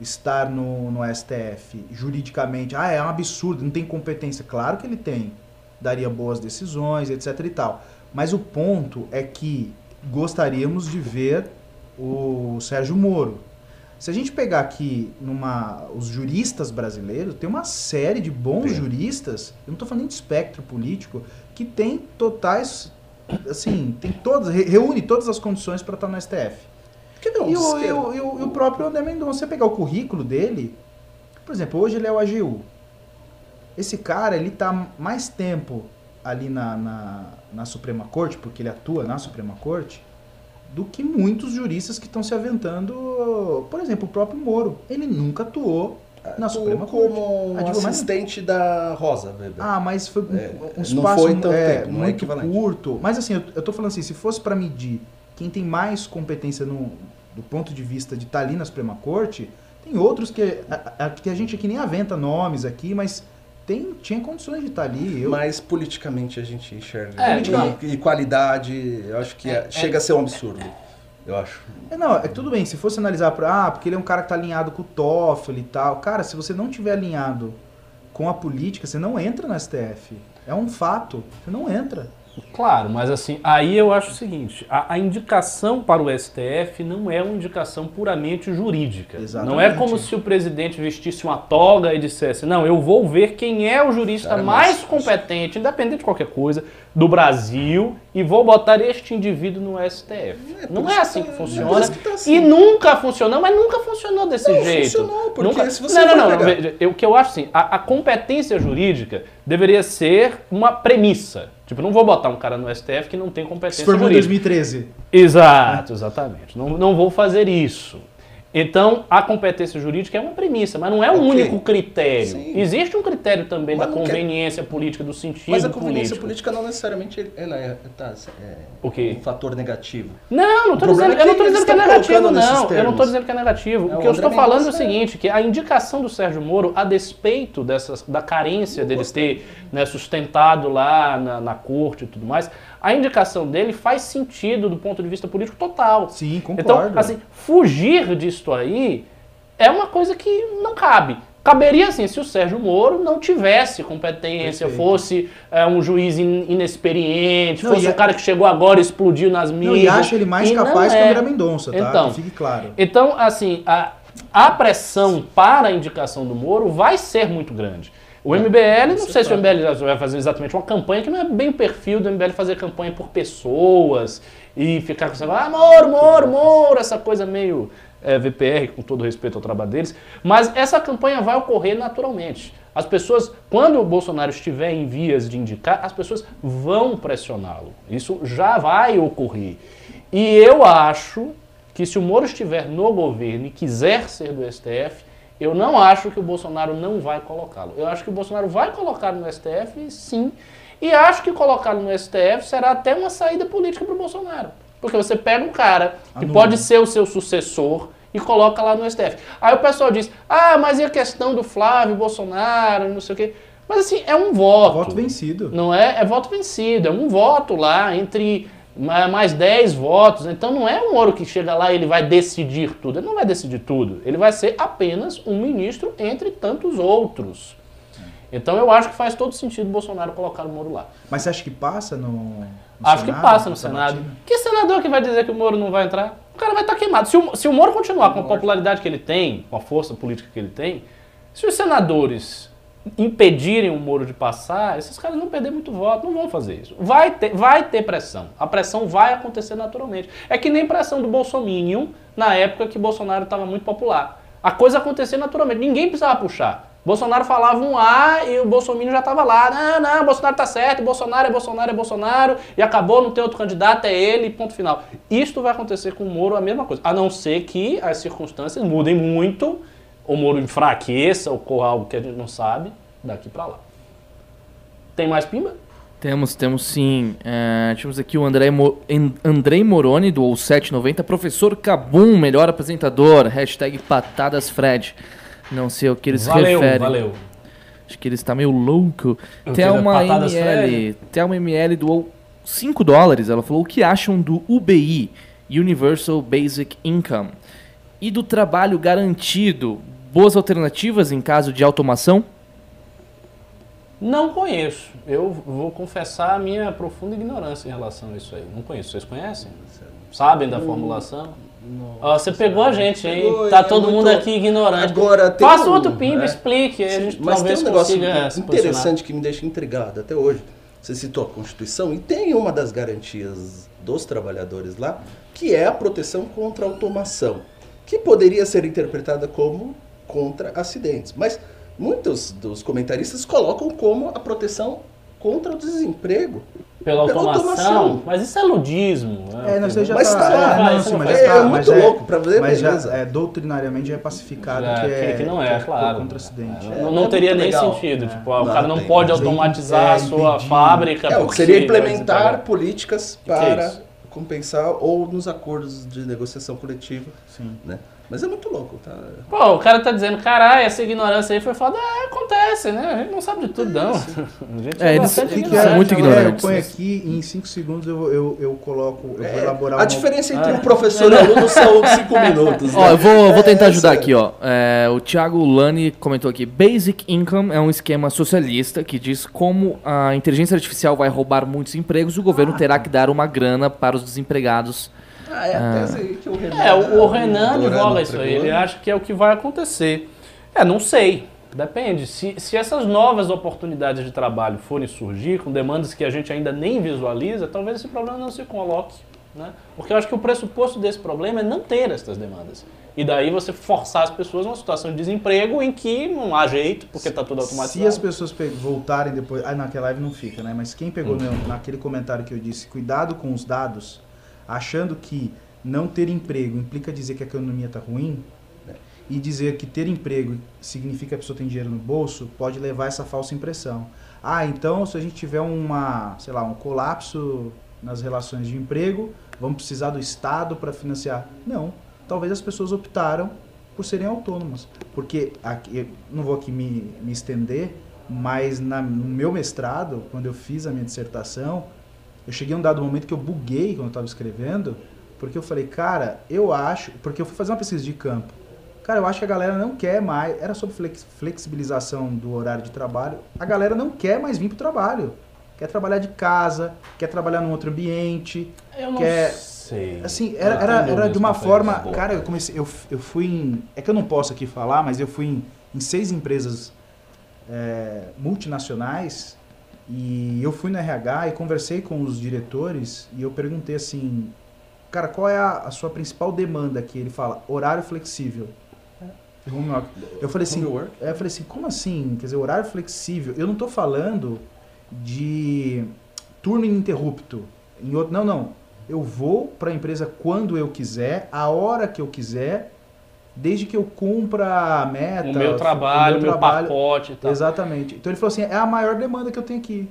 estar no, no STF juridicamente. Ah, é um absurdo, não tem competência. Claro que ele tem. Daria boas decisões, etc e tal. Mas o ponto é que gostaríamos de ver o Sérgio Moro. Se a gente pegar aqui numa os juristas brasileiros, tem uma série de bons Tem. juristas, eu não estou falando de espectro político, que tem totais assim, tem todas, re- reúne todas as condições para estar no STF. Não, E o, e o- e o- e o próprio André Mendonça, você pegar o currículo dele, por exemplo, hoje ele é o AGU. Esse cara, ele tá mais tempo ali na, na, na Suprema Corte, porque ele atua na Suprema Corte, do que muitos juristas que estão se aventando. Por exemplo, o próprio Moro. Ele nunca atuou na Atuou Suprema Corte. como um Advogado. assistente da Rosa, Weber. Ah, mas foi um, É, um não espaço foi é, tempo, é muito equivalente. curto. Mas assim, eu, eu tô falando assim, se fosse para medir quem tem mais competência no, do ponto de vista de estar ali na Suprema Corte, tem outros que a, a- que a gente aqui nem aventa nomes aqui, mas tem, tinha condições de estar ali. Eu, Mas politicamente a gente enxerga. É, e, e qualidade, eu acho que é- chega a ser um absurdo. Eu acho. É, não, é tudo bem, se fosse analisar pra, ah, porque ele é um cara que tá alinhado com o Toffoli e tal. Cara, se você não tiver alinhado com a política, você não entra no STF. É um fato, você não entra. Claro, mas assim, aí eu acho o seguinte: a, a indicação para o STF não é uma indicação puramente jurídica. Exatamente. Não é como se o presidente vestisse uma toga e dissesse: não, eu vou ver quem é o jurista Cara, mais mas- competente, independente de qualquer coisa, do Brasil e vou botar este indivíduo no STF. É, não é assim que que tá- é funciona. isso que tá assim. E nunca funcionou, mas nunca funcionou desse Não, jeito. funcionou, porque nunca... se você não, não, não, pegar- eu- O que eu acho assim, a, a competência jurídica deveria ser uma premissa. Tipo, não vou botar um cara no STF que não tem Se competência formou em jurídica. 2013. Exato, exatamente. Não, não vou fazer isso. Então, a competência jurídica é uma premissa, mas não é um Ok. único critério. Sim. Existe um critério também Mas da não quer- conveniência política, do sentido Mas a conveniência político. política não necessariamente ela é, tá, é O quê? um fator negativo. Não, não O problema dizendo, é eu não eles dizendo que é negativo, não. Eu não termos. dizendo que é negativo. É, o o que eu estou falando é o é- seguinte, que a indicação do Sérgio Moro, a despeito dessas, da carência deles ter né, sustentado lá na, na corte e tudo mais, a indicação dele faz sentido do ponto de vista político total. Sim, concordo. Então, assim, fugir disso aí é uma coisa que não cabe. Caberia assim, se o Sérgio Moro não tivesse competência, Perfeito. fosse é, um juiz in- inexperiente, Não, fosse um a- cara que chegou agora e explodiu nas mídias. Não, e acho ele mais capaz que é. o André Mendonça, tá? Então. que fique claro. Então, assim, a, a pressão para a indicação do Moro vai ser muito grande. O MBL, não sei se o. MBL vai fazer exatamente uma campanha, que não é bem o perfil do MBL fazer campanha por pessoas e ficar com essa ah, Moro, Moro, Moro, essa coisa meio é, VPR, com todo respeito ao trabalho deles. Mas essa campanha vai ocorrer naturalmente. As pessoas, quando o Bolsonaro estiver em vias de indicar, as pessoas vão pressioná-lo. Isso já vai ocorrer. E eu acho que se o Moro estiver no governo e quiser ser do STF, eu não acho que o Bolsonaro não vai colocá-lo. Eu acho que o Bolsonaro vai colocá-lo no STF, sim. E acho que colocá-lo no STF será até uma saída política para o Bolsonaro. Porque você pega um cara que Anula. pode ser o seu sucessor e coloca lá no STF. Aí o pessoal diz, ah, mas e a questão do Flávio Bolsonaro, não sei o quê. Mas assim, é um voto. Voto vencido. Não é? É voto vencido. É um voto lá entre mais 10 votos. Então não é um Moro que chega lá e ele vai decidir tudo. Ele não vai decidir tudo. Ele vai ser apenas um ministro entre tantos outros. Então eu acho que faz todo sentido o Bolsonaro colocar o Moro lá. Mas você acha que passa no, no acho que Senado, passa no na Senado. sabatina? Que senador que vai dizer que o Moro não vai entrar? O cara vai estar queimado. Se o, se o Moro continuar com a popularidade que ele tem, com a força política que ele tem, se os senadores impedirem o Moro de passar, esses caras vão perder muito voto, não vão fazer isso. Vai ter, vai ter pressão. A pressão vai acontecer naturalmente. É que nem pressão do Bolsominion na época que Bolsonaro estava muito popular. A coisa acontecia naturalmente, ninguém precisava puxar. Bolsonaro falava um A e o Bolsonaro já estava lá. Não, não, Bolsonaro tá certo, Bolsonaro é Bolsonaro, é Bolsonaro, e acabou, não tem outro candidato, é ele, ponto final. Isto vai acontecer com o Moro a mesma coisa. A não ser que as circunstâncias mudem muito, o Moro enfraqueça, ocorra algo que a gente não sabe, daqui para lá. Tem mais pimba? Temos, temos sim. É, temos aqui o André, Mo Andrei Moroni, do ou 790. Professor Cabum, melhor apresentador. Hashtag patadasfred. Não sei o que eles valeu, referem. valeu. Acho que ele está meio louco. Tem uma ML. Tem uma ML doou 5 dólares. Ela falou o que acham do UBI, Universal Basic Income, e do trabalho garantido. Boas alternativas em caso de automação? Não conheço. Eu vou confessar a minha profunda ignorância em relação a isso aí. Não conheço. Vocês conhecem? Sabem da formulação? Ó, você pegou a gente, hein? Pegou, tá é todo muito- mundo aqui ignorante. Agora, tem Faça um- outro pimba, é. explique. Aí a gente Mas tem talvez um negócio interessante que me deixa intrigado até hoje. Você citou a Constituição e tem uma das garantias dos trabalhadores lá, que é a proteção contra a automação, que poderia ser interpretada como contra acidentes. Mas muitos dos comentaristas colocam como a proteção contra o desemprego. Pela Pela automação. automação. Mas isso é ludismo. né? É, não, você já Mas tá, tá lá, é, não, sim, não mas já É, tá, muito mas é- louco pra ver, Mas já, beleza. é, doutrinariamente já é pacificado Já, que, é, que, não é, que claro. contra acidente. Não, É, não é teria muito nem legal. sentido. É. Tipo, ó, o Não, cara não tem. pode automatizar a é, sua impedir. fábrica. É, o que porque seria implementar políticas é para compensar ou nos acordos de negociação coletiva, Sim. né? Mas é muito louco, tá? Pô, o cara tá dizendo, caralho, essa ignorância aí foi foda. É, acontece, né? A gente não sabe de tudo, não. A gente É, eles- é? muito né? ignorante. É, eu ponho aqui e em 5 segundos eu, eu, eu coloco, eu vou É, elaborar a uma- diferença entre Ah. um professor e aluno são 5 minutos. Ó, né? eu vou, vou tentar É, ajudar é aqui, ó. É, o Thiago Lani comentou aqui: Basic Income é um esquema socialista que diz como a inteligência artificial vai roubar muitos empregos, o governo terá que dar uma grana para os desempregados. Ah, é a tese aí que o Renan... É, o, o Renan advoga isso aí, ele acha que é o que vai acontecer. É, não sei. Depende. Se, se essas novas oportunidades de trabalho forem surgir com demandas que a gente ainda nem visualiza, talvez esse problema não se coloque. Né? Porque eu acho que o pressuposto desse problema é não ter essas demandas. E daí você forçar as pessoas numa situação de desemprego em que não há jeito, porque está tudo automatizado. Se as pessoas pe- voltarem depois. Ah, naquela live não fica, né? Mas quem pegou no- naquele comentário que eu disse, cuidado com os dados, achando que não ter emprego implica dizer que a economia está ruim, né? e dizer que ter emprego significa que a pessoa tem dinheiro no bolso, pode levar essa falsa impressão. Ah, então se a gente tiver uma, sei lá, um colapso nas relações de emprego, vamos precisar do Estado para financiar. Não. Talvez as pessoas optaram por serem autônomas. Porque, aqui, não vou aqui me, me estender, mas na, no meu mestrado, quando eu fiz a minha dissertação, eu cheguei a um dado momento que eu buguei quando eu estava escrevendo, porque eu falei, cara, eu acho. Porque eu fui fazer uma pesquisa de campo. Cara, eu acho que a galera não quer mais. Era sobre flex- flexibilização do horário de trabalho. A galera não quer mais vir pro trabalho. Quer trabalhar de casa, quer trabalhar num outro ambiente. Eu não que é- sei. Assim, era, era, era de uma forma. Cara, eu comecei. Eu, eu fui em. É que eu não posso aqui falar, mas eu fui em, em seis empresas é, multinacionais e eu fui no RH e conversei com os diretores e eu perguntei assim, cara, qual é a, a sua principal demanda aqui? Ele fala, horário flexível. Work. Eu falei assim, é, eu falei assim, como assim? Quer dizer, horário flexível? Eu não tô falando de turno ininterrupto. Em outro, não, não. Eu vou para a empresa quando eu quiser, a hora que eu quiser, desde que eu cumpra a meta. o meu trabalho, o meu trabalho. pacote e tal. Exatamente. Então ele falou assim, é a maior demanda que eu tenho aqui.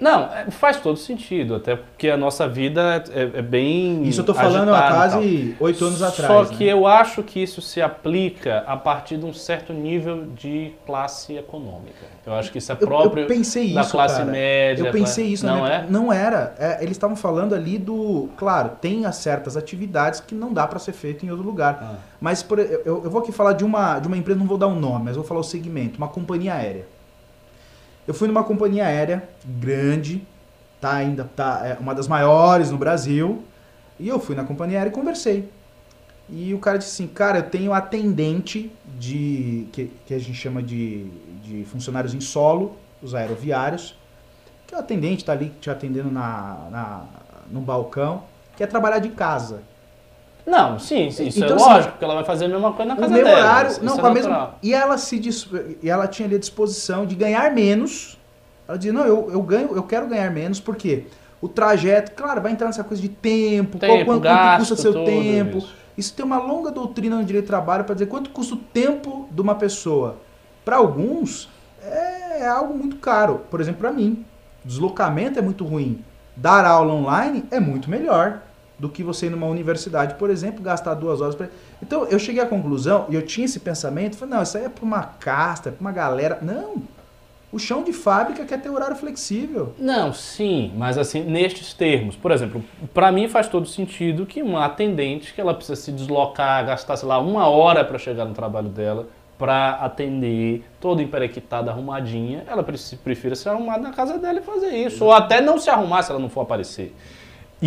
Não, é, faz todo sentido, até porque a nossa vida é, é bem. Isso eu tô falando há quase oito anos atrás. Só né? que eu acho que isso se aplica a partir de um certo nível de classe econômica. Eu acho que isso é Eu- eu, próprio pensei da isso, classe cara. média. Eu pensei isso, não minha- é? não era. É, eles estavam falando ali do, claro, tem as certas atividades que não dá para ser feito em outro lugar. Ah. Mas por- eu, eu vou aqui falar de uma, de uma empresa, não vou dar um nome, mas vou falar o segmento, uma companhia aérea. Eu fui numa companhia aérea grande, tá ainda tá é uma das maiores no Brasil, e eu fui na companhia aérea e conversei. E o cara disse assim, cara, eu tenho atendente de que, que a gente chama de, de funcionários em solo, os aeroviários, que o atendente tá ali te atendendo na, na no balcão, quer trabalhar de casa. Não, sim, sim, isso Então, é assim, lógico, porque ela vai fazer a mesma coisa na casa dela. horário, isso não, é com a mesma, e ela se dis- e ela tinha ali a disposição de ganhar menos. Ela dizia: "Não, eu, eu ganho, eu quero ganhar menos porque o trajeto, claro, vai entrar nessa coisa de tempo, qual, Tempo, quanto, gasto, custa seu tempo. isso. Isso tem uma longa doutrina no direito do trabalho para dizer quanto custa o tempo de uma pessoa. Para alguns é algo muito caro, por exemplo, para mim. Deslocamento é muito ruim. Dar aula online é muito melhor do que você ir numa universidade, por exemplo, gastar duas horas. Pra... Então eu cheguei à conclusão, e eu tinha esse pensamento, falei, não, isso aí é para uma casta, é para uma galera. Não! O chão de fábrica quer ter horário flexível. Não, sim, mas assim, nestes termos. Por exemplo, para mim faz todo sentido que uma atendente que ela precisa se deslocar, gastar, sei lá, uma hora para chegar no trabalho dela, para atender, toda emperequitada, arrumadinha, ela prefira se arrumar na casa dela e fazer isso. Ou até não se arrumar se ela não for aparecer.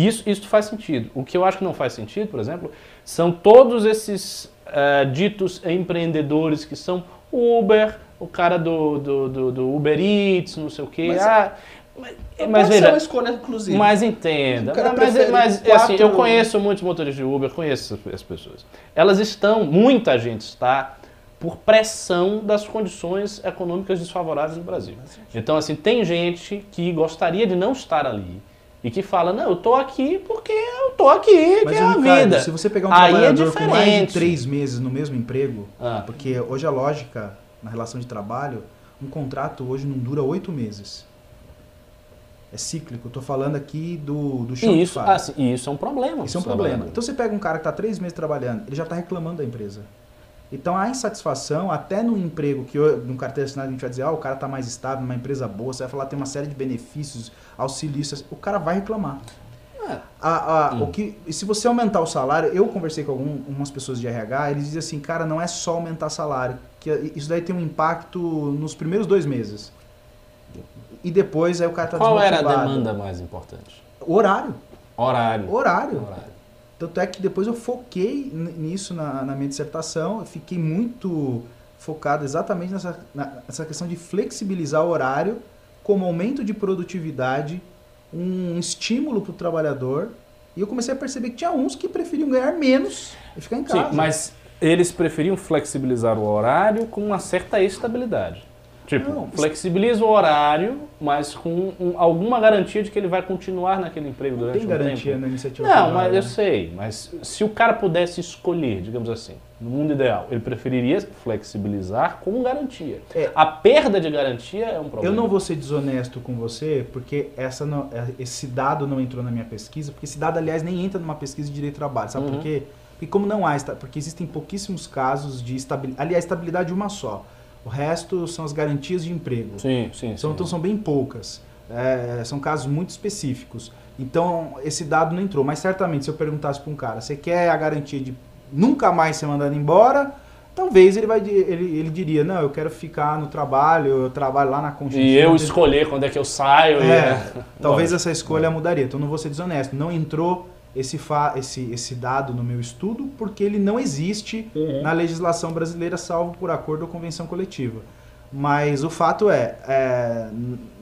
Isso, isso faz sentido. O que eu acho que não faz sentido, por exemplo, são todos esses eh, ditos empreendedores que são Uber, o cara do, do, do- do Uber Eats, não sei o quê. Mas- ah, mas, mas veja, escolha, inclusive. mas entenda. Mas, prefere mas, quatro- assim, eu conheço muitos motoristas de Uber, conheço essas pessoas. Elas estão, muita gente está, por pressão das condições econômicas desfavoráveis no Brasil. Então, assim, tem gente que gostaria de não estar ali. E que fala, não, eu tô aqui porque eu tô aqui, Mas, que é a Ricardo, vida. se você pegar um Aí é trabalhador com mais de três meses no mesmo emprego, Ah. porque hoje a lógica na relação de trabalho, um contrato hoje não dura oito meses. É cíclico. Eu tô falando aqui do, do chão E isso, assim, e isso é um problema. Isso é um pro problema. Então você pega um cara que está três meses trabalhando, ele já está reclamando da empresa. Então a insatisfação, até no emprego, que eu- no carteira assinada a gente vai dizer, ah, o cara está mais estável, numa empresa boa, você vai falar, tem uma série de benefícios, auxílios, o cara vai reclamar. É. A- a- Hum. o que, e se você aumentar o salário, eu conversei com algum- algumas pessoas de RH, eles dizem assim, cara, não é só aumentar salário, que isso daí tem um impacto nos primeiros dois meses. E depois aí o cara tá Qual era a demanda mais importante? Horário. Horário. Horário. Horário. Tanto é que depois eu foquei nisso na, na minha dissertação, eu fiquei muito focado exatamente nessa, nessa questão de flexibilizar o horário como aumento de produtividade, um estímulo para o trabalhador. E eu comecei a perceber que tinha uns que preferiam ganhar menos e ficar em casa. Sim, mas eles preferiam flexibilizar o horário com uma certa estabilidade. Tipo, Não, flexibiliza o horário, mas com um- alguma garantia de que ele vai continuar naquele emprego não durante tem um garantia tempo. na iniciativa Não, mas eu né? sei. Mas se o cara pudesse escolher, digamos assim, no mundo ideal, ele preferiria flexibilizar com garantia. É. A perda de garantia é um problema. Eu não vou ser desonesto com você, porque essa não- é- esse dado não entrou na minha pesquisa, porque esse dado, aliás, nem entra numa pesquisa de direito do trabalho. Sabe Uhum. por quê? Porque como não há, porque existem pouquíssimos casos de estabilidade, aliás, estabilidade uma só. O resto são as garantias de emprego. Sim, sim, São, sim. então são bem poucas. É, são casos muito específicos. Então, esse dado não entrou. Mas certamente, se eu perguntasse para um cara, você quer a garantia de nunca mais ser mandado embora? Talvez ele, vai, ele, ele diria, não, eu quero ficar no trabalho, eu trabalho lá na Constituição. E eu escolher quando é que eu saio. e- É, talvez Lógico. essa escolha mudaria. Então não vou ser desonesto. Não entrou esse, fa esse, esse dado no meu estudo porque ele não existe na legislação brasileira, salvo por acordo ou convenção coletiva. Mas o fato é, é,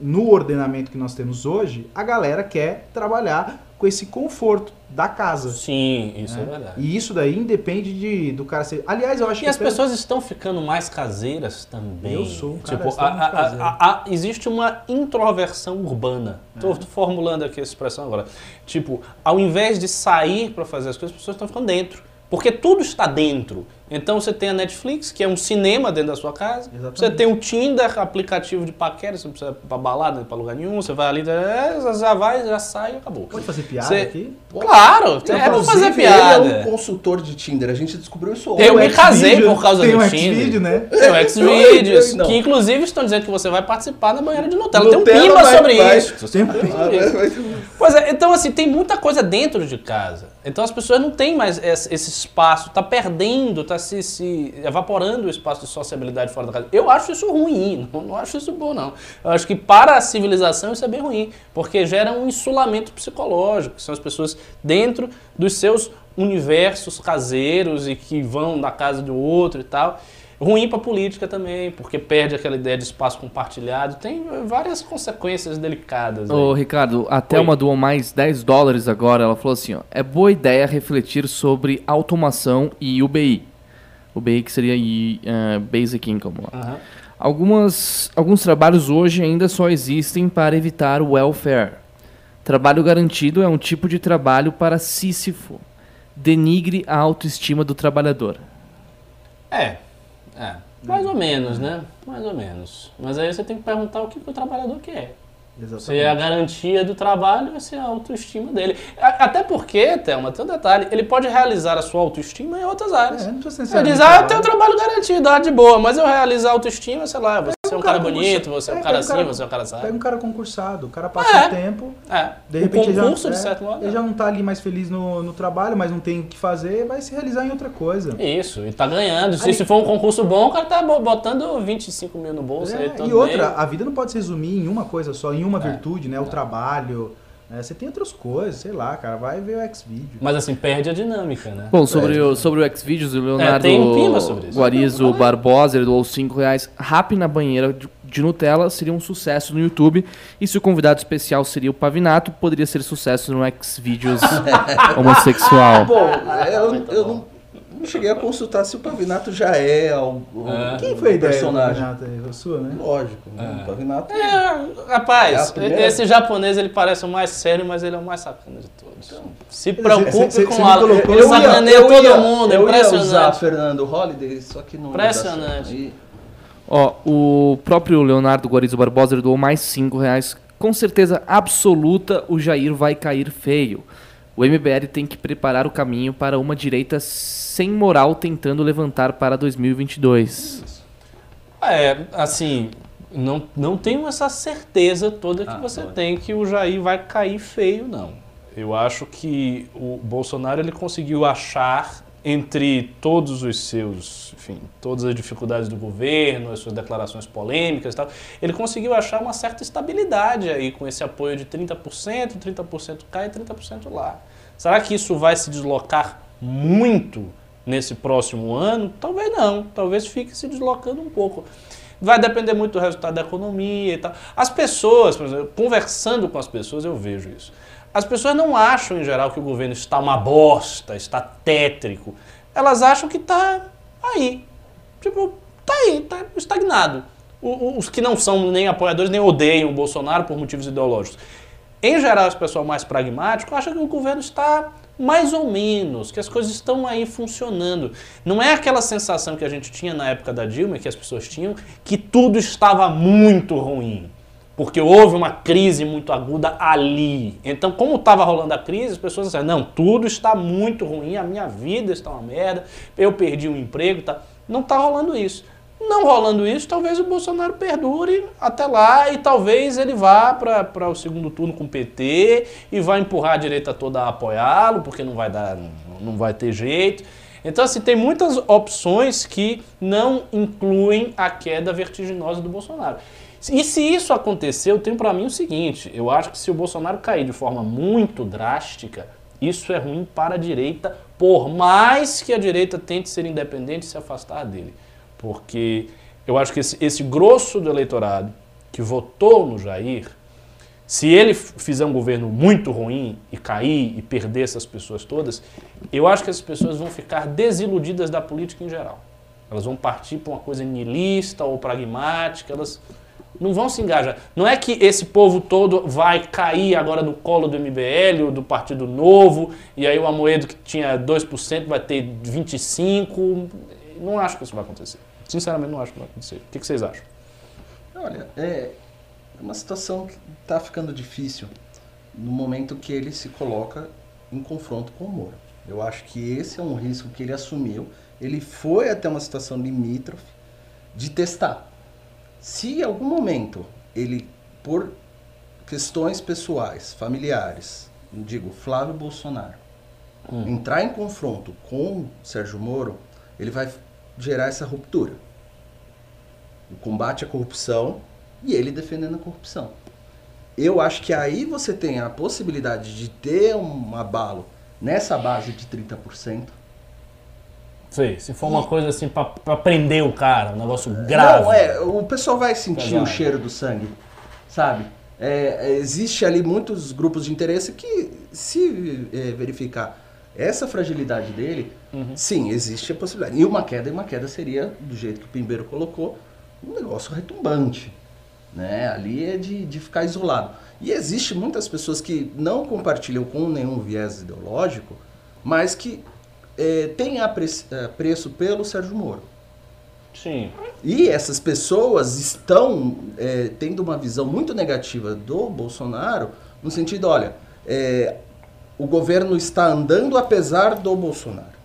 no ordenamento que nós temos hoje, a galera quer trabalhar com esse conforto da casa. Sim, isso é, né? verdade. E isso daí independe de, do cara ser. Aliás, eu acho E que as até- pessoas estão ficando mais caseiras também. Eu sou cara tipo, a- a- a- a- a- Existe uma introversão urbana. Estou formulando aqui essa expressão agora. Tipo, ao invés de sair para fazer as coisas, as pessoas estão ficando dentro. Porque tudo está dentro. Então você tem a Netflix, que é um cinema dentro da sua casa. Exatamente. Você tem o Tinder, aplicativo de paquera, você não precisa ir pra balada, para lugar nenhum. Você vai ali, é, já vai, já sai e acabou. Pode fazer piada Você- aqui? Claro, é pra Inclusive, fazer Ele piada. é um consultor de Tinder. A gente descobriu isso Eu ontem. me casei por causa tem do um Tinder. Xvideo, né? Tem o Xvideos, Não. que inclusive estão dizendo que você vai participar da banheira de Nutella. Nutella tem um pimba vai- sobre vai- isso. Tem um Tem Pois é, então assim, tem muita coisa dentro de casa. Então as pessoas não têm mais esse, esse espaço, tá perdendo, tá se, se evaporando o espaço de sociabilidade fora da casa. Eu acho isso ruim, não, não acho isso bom não. Eu acho que para a civilização isso é bem ruim, porque gera um insulamento psicológico. São as pessoas dentro dos seus universos caseiros e que vão da casa do outro e tal. Ruim para política também, porque perde aquela ideia de espaço compartilhado. Tem várias consequências delicadas. Ô, aí. Ricardo, a Thelma doou mais 10 dólares agora. Ela falou assim: ó, é boa ideia refletir sobre automação e UBI. UBI que seria eh, Basic Income. lá. Aham. Algumas, alguns trabalhos hoje ainda só existem para evitar o welfare. Trabalho garantido é um tipo de trabalho para Sísifo. Denigre a autoestima do trabalhador. É, é. Mais ou menos, né? Mais ou menos. Mas aí você tem que perguntar o que, que o trabalhador quer. Exatamente. Você é a garantia do trabalho, vai ser a autoestima dele. Até porque, Thelma, tem um detalhe, ele pode realizar a sua autoestima em outras áreas. É, não precisa Você necessariamente diz, ah, eu trabalho. tenho trabalho garantido, ah, de boa, mas eu realizo a autoestima, sei lá, você é um cara cara bonito, você é um É, cara pega um assim, cara- você é um cara Pega sábio. um cara concursado, o cara passa É. um tempo, É, de o repente ele concurso, já, de é, certo modo. ele já não tá ali mais feliz no, no trabalho, mas não tem o que fazer, vai se realizar em outra coisa. Isso, e tá ganhando. Se, Ali- se for um concurso bom, o cara tá bo- botando 25 mil no bolso É, aí e outra, mês. a vida não pode se resumir em uma coisa só, em É. uma virtude, né? O trabalho. né? Você tem outras coisas, sei lá, cara, vai ver o X-Video. Mas assim, perde a dinâmica, né? Bom, sobre, o, sobre o Xvideos, o Leonardo tem um pimba sobre isso. Guarizo Barbosa, ele doou 5 reais. Rap na banheira de, de Nutella seria um sucesso no YouTube. E se o convidado especial seria o Pavinato, poderia ser sucesso no Xvideos homossexual. Bom, eu, eu não, não cheguei a consultar se o Pavinato já é algum É. Quem foi a ideia personagem. do aí? A sua, né? Lógico, né? o Pavinato. É, rapaz, É a primeira- esse japonês ele parece o mais sério, mas ele é o mais sacana de todos. Se Cê- preocupe cê- cê- com o colocou- Ele eu ia- sacaneia todo mundo, eu ia usar impressionante. Fernando Holliday, só que não Impressionante. Ó, o próprio Leonardo Guarizo Barbosa doou mais 5 reais. Com certeza absoluta, o Jair vai cair feio. O MBL tem que preparar o caminho para uma direita sem moral tentando levantar para 2022. É, assim, não, não tenho essa certeza toda que Ah, você tem que o Jair vai cair feio, não. Eu acho que o Bolsonaro ele conseguiu achar entre todos os seus, enfim, todas as dificuldades do governo, as suas declarações polêmicas e tal, ele conseguiu achar uma certa estabilidade aí com esse apoio de 30%, 30% cá e 30% lá. Será que isso vai se deslocar muito nesse próximo ano? Talvez não, talvez fique se deslocando um pouco. Vai depender muito do resultado da economia e tal. As pessoas, por exemplo, conversando com as pessoas, eu vejo isso. As pessoas não acham, em geral, que o governo está uma bosta, está tétrico. Elas acham que está aí. Tipo, tá aí, tá estagnado. Os que não são nem apoiadores, nem odeiam o Bolsonaro por motivos ideológicos. Em geral, esse pessoal mais pragmático acha que o governo está mais ou menos, que as coisas estão aí funcionando. Não é aquela sensação que a gente tinha na época da Dilma, que as pessoas tinham, que tudo estava muito ruim. Porque houve uma crise muito aguda ali. Então, como estava rolando a crise, as pessoas disseram, não, tudo está muito ruim, a minha vida está uma merda, eu perdi um emprego, tá? Não está rolando isso. Não rolando isso, talvez o Bolsonaro perdure até lá e talvez ele vá para o segundo turno com o PT e vai empurrar a direita toda a apoiá-lo, porque não vai dar, não vai ter jeito. Então, assim, tem muitas opções que não incluem a queda vertiginosa do Bolsonaro. E se isso acontecer, eu tenho para mim o seguinte: eu acho que se o Bolsonaro cair de forma muito drástica, isso é ruim para a direita, por mais que a direita tente ser independente e se afastar dele. Porque eu acho que esse, esse grosso do eleitorado que votou no Jair, se ele fizer um governo muito ruim e cair e perder essas pessoas todas, eu acho que essas pessoas vão ficar desiludidas da política em geral. Elas vão partir para uma coisa niilista ou pragmática, elas não vão se engajar. Não é que esse povo todo vai cair agora no colo do MBL ou do Partido Novo, e aí o Amoedo que tinha 2% vai ter 25%. Não acho que isso vai acontecer. Sinceramente, não acho que vai acontecer. O que vocês acham? Olha, é uma situação que está ficando difícil no momento que ele se coloca em confronto com o Moro. Eu acho que esse é um risco que ele assumiu. Ele foi até uma situação limítrofe de testar. Se em algum momento ele, por questões pessoais, familiares, digo, Flávio Bolsonaro, entrar em confronto com Sérgio Moro, ele vai gerar essa ruptura o combate à corrupção e ele defendendo a corrupção. Eu acho que aí você tem a possibilidade de ter um abalo nessa base de 30%. Sei, se for uma coisa assim pra, pra prender o cara, um negócio grave. Não, é, o pessoal vai sentir Pesado. o cheiro do sangue, sabe? É, existe ali muitos grupos de interesse que, se é, verificar essa fragilidade dele, sim, existe a possibilidade. E uma queda, e uma queda seria, do jeito que o Pimbeiro colocou, um negócio retumbante. Né? Ali é de, de ficar isolado. E existe muitas pessoas que não compartilham com nenhum viés ideológico, mas que é, têm apre- apreço pelo Sérgio Moro. Sim. E essas pessoas estão é, tendo uma visão muito negativa do Bolsonaro, no sentido, olha, é, o governo está andando apesar do Bolsonaro.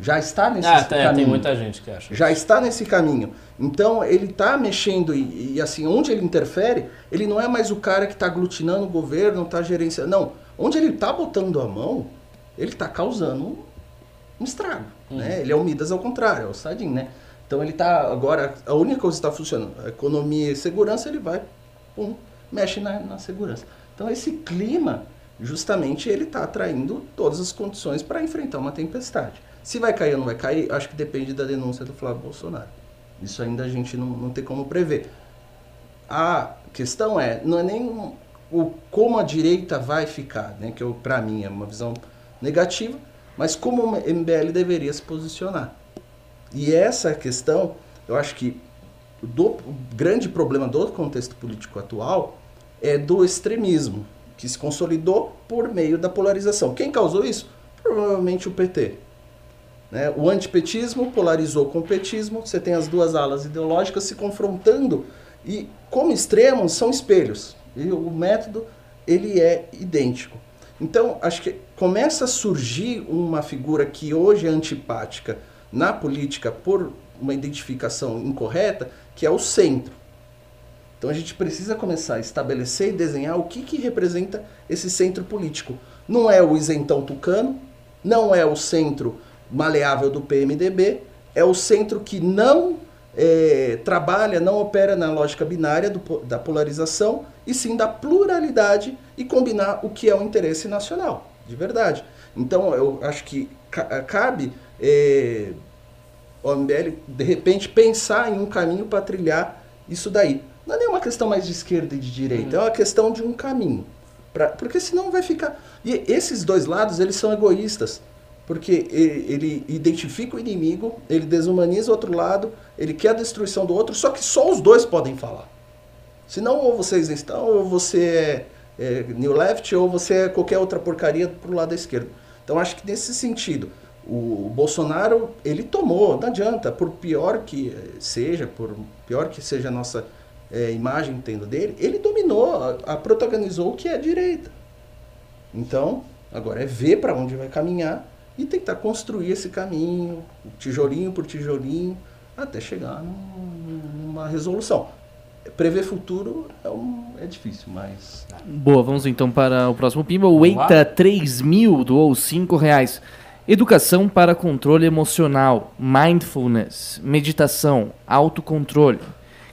Já está nesse Ah, tem, caminho. tem muita gente que acha. Já está nesse caminho. Então ele está mexendo e, e, assim, onde ele interfere, ele não é mais o cara que está aglutinando o governo, está gerenciando. Não. Onde ele está botando a mão, ele está causando um, estrago. Né? Ele é o Midas ao contrário, é o Sadin, né? Então ele está agora, a única coisa que está funcionando, a economia e segurança, ele vai, pum, mexe na, na segurança. Então esse clima, justamente, ele está atraindo todas as condições para enfrentar uma tempestade. Se vai cair ou não vai cair, acho que depende da denúncia do Flávio Bolsonaro. Isso ainda a gente não, não tem como prever. A questão é, não é nem o como a direita vai ficar, né, que para mim é uma visão negativa, mas como o MBL deveria se posicionar. E essa questão, eu acho que do, o grande problema do contexto político atual é do extremismo, que se consolidou por meio da polarização. Quem causou isso? Provavelmente o PT. Né? O antipetismo polarizou com o petismo, você tem as duas alas ideológicas se confrontando e, como extremos, são espelhos. E o método ele é idêntico. Então, acho que começa a surgir uma figura que hoje é antipática na política por uma identificação incorreta, que é o centro. Então a gente precisa começar a estabelecer e desenhar o que, que representa esse centro político. Não é o isentão tucano, não é o centro maleável do PMDB, é o centro que não é, trabalha, não opera na lógica binária do, da polarização, e sim da pluralidade e combinar o que é o interesse nacional, de verdade. Então eu acho que cabe é, o MBL, de repente, pensar em um caminho para trilhar isso daí. Não é nem uma questão mais de esquerda e de direita, uhum. é uma questão de um caminho. Pra, porque senão vai ficar. E esses dois lados, eles são egoístas. Porque ele, ele identifica o inimigo, ele desumaniza o outro lado, ele quer a destruição do outro, só que só os dois podem falar. Senão, ou vocês estão, ou você é, é New Left, ou você é qualquer outra porcaria pro lado da esquerda. Então, acho que nesse sentido, o Bolsonaro, ele tomou, não adianta, por pior que seja, por pior que seja a nossa é, imagem tendo dele, ele dominou, a, a protagonizou o que é a direita. Então, agora é ver para onde vai caminhar e tentar construir esse caminho, tijolinho por tijolinho, até chegar num, numa resolução. Prever futuro é, um, é difícil, mas. Boa, vamos então para o próximo pimba. O Eita 3 mil doou 5 reais. Educação para controle emocional, mindfulness, meditação, autocontrole.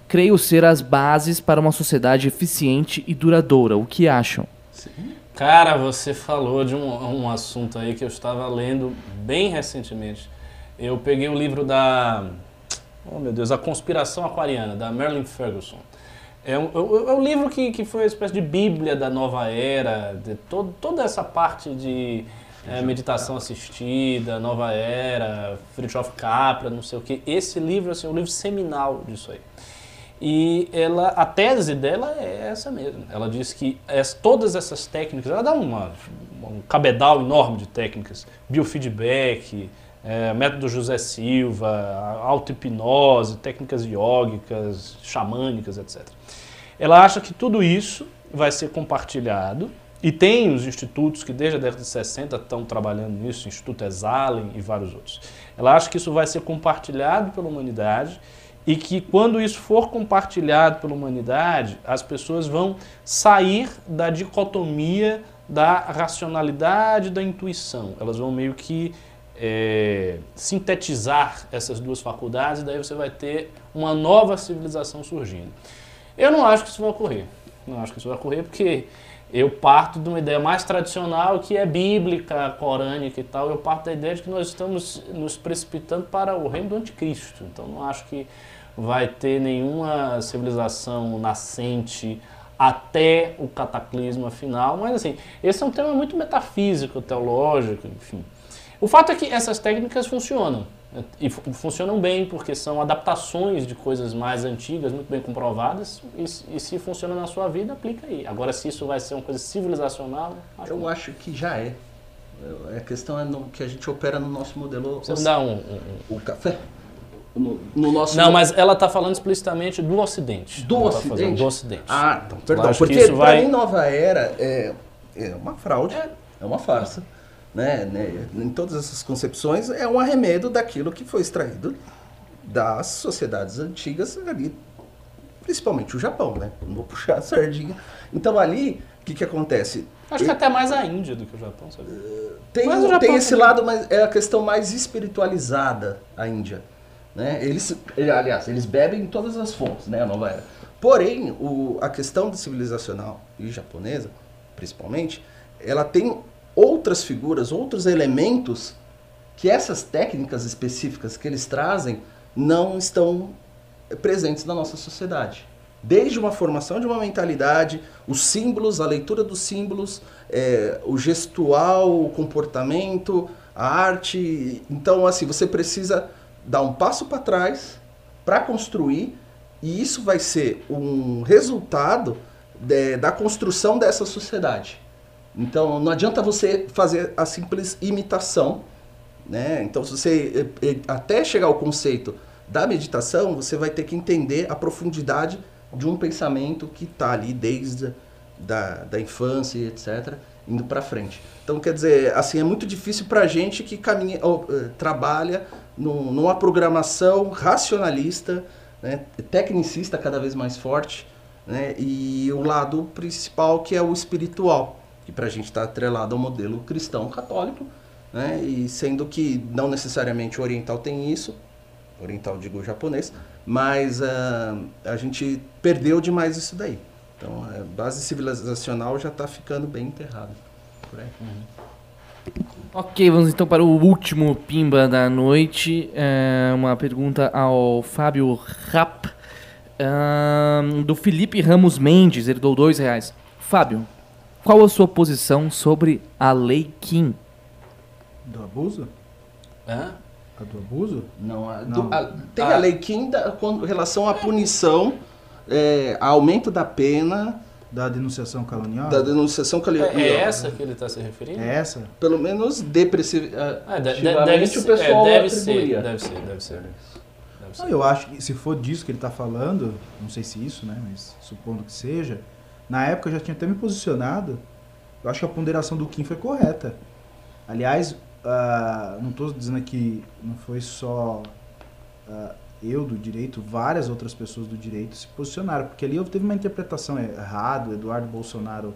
Creio ser as bases para uma sociedade eficiente e duradoura. O que acham? Sim. Cara, você falou de um, um assunto aí que eu estava lendo bem recentemente. Eu peguei o livro da. Oh meu Deus, A Conspiração Aquariana, da Marilyn Ferguson. É um, é um livro que, que foi uma espécie de bíblia da nova era, de todo, toda essa parte de é, meditação assistida, Nova Era, Fritjof Capra, não sei o que. Esse livro assim, é um livro seminal disso aí. E ela, a tese dela é essa mesmo. Ela diz que as, todas essas técnicas, ela dá uma, um cabedal enorme de técnicas, biofeedback, é, método José Silva, auto-hipnose, técnicas iógicas, xamânicas, etc. Ela acha que tudo isso vai ser compartilhado e tem os institutos que desde a década de 60 estão trabalhando nisso, o Instituto Exalen e vários outros. Ela acha que isso vai ser compartilhado pela humanidade e que quando isso for compartilhado pela humanidade, as pessoas vão sair da dicotomia da racionalidade da intuição. Elas vão meio que é, sintetizar essas duas faculdades e daí você vai ter uma nova civilização surgindo. Eu não acho que isso vai ocorrer. Não acho que isso vai ocorrer porque eu parto de uma ideia mais tradicional que é bíblica, corânica e tal. Eu parto da ideia de que nós estamos nos precipitando para o reino do anticristo. Então não acho que vai ter nenhuma civilização nascente até o cataclisma final. Mas assim, esse é um tema muito metafísico, teológico, enfim. O fato é que essas técnicas funcionam. E funcionam bem porque são adaptações de coisas mais antigas, muito bem comprovadas, e, e, se funciona na sua vida, aplica aí. Agora, se isso vai ser uma coisa civilizacional. Acho eu que... acho que já é. A questão é no, que a gente opera no nosso modelo. Você dá um, um, um, O café. No, no nosso. Não, mas ela está falando explicitamente do Ocidente. Do Ela tá Ocidente? fazendo do Ocidente. Ah, então, perdão. Porque para vai- mim Nova Era é, é uma fraude, é uma farsa. Né? né? Em todas essas concepções é um arremedo daquilo que foi extraído das sociedades antigas ali, principalmente o Japão, né? Não vou puxar a sardinha. Então ali, o que, que acontece? Acho que até mais a Índia do que o Japão, sabe? Tem, o Japão tem esse também. lado, mas é a questão mais espiritualizada a Índia. Né? Eles, aliás, eles bebem em todas as fontes, né, a nova era. Porém, o, a questão civilizacional e japonesa, principalmente, ela tem outras figuras, outros elementos que essas técnicas específicas que eles trazem não estão eh, presentes na nossa sociedade. Desde uma formação de uma mentalidade, os símbolos, a leitura dos símbolos, eh, o gestual, o comportamento, a arte. Então, assim, você precisa dar um passo para trás para construir, e isso vai ser um resultado de- da construção dessa sociedade. Então, não adianta você fazer a simples imitação, né? Então, se você eh, eh, até chegar ao conceito da meditação, você vai ter que entender a profundidade de um pensamento que está ali desde da, da infância, etc, indo para frente. Então, quer dizer, assim, é muito difícil para a gente que caminha, ou, eh, trabalha num- numa programação racionalista, né, tecnicista cada vez mais forte, né, e o lado principal que é o espiritual, que para a gente está atrelado ao modelo cristão católico, né, e sendo que não necessariamente o oriental tem isso, oriental digo japonês, mas ah, a gente perdeu demais isso daí. Então a base civilizacional já está ficando bem enterrada. Por aí. Ok, vamos então para o último Pimba da noite. É uma pergunta ao Fábio Rapp, ahn, do Felipe Ramos Mendes, ele deu dois reais. Fábio, qual a sua posição sobre a Lei Kim? Do abuso? Hã? A do abuso? Não, a- Não. do- a- tem Ah. a lei Kim da- com relação à punição, é, aumento da pena Da denunciação caluniosa? da denunciação caluniosa. É, é essa que ele está se referindo? É essa? Pelo menos depressiva. Ah, de- de- Ativamente deve, o ser, pessoal é, deve atribuía. ser, deve ser, deve ser. Deve ser. Não, eu acho que se for disso que ele está falando, não sei se isso, né, mas supondo que seja, na época eu já tinha até me posicionado, eu acho que a ponderação do Kim foi correta. Aliás, ah, não estou dizendo que não foi só ah, eu do direito, várias outras pessoas do direito se posicionaram, porque ali teve uma interpretação errada, o Eduardo Bolsonaro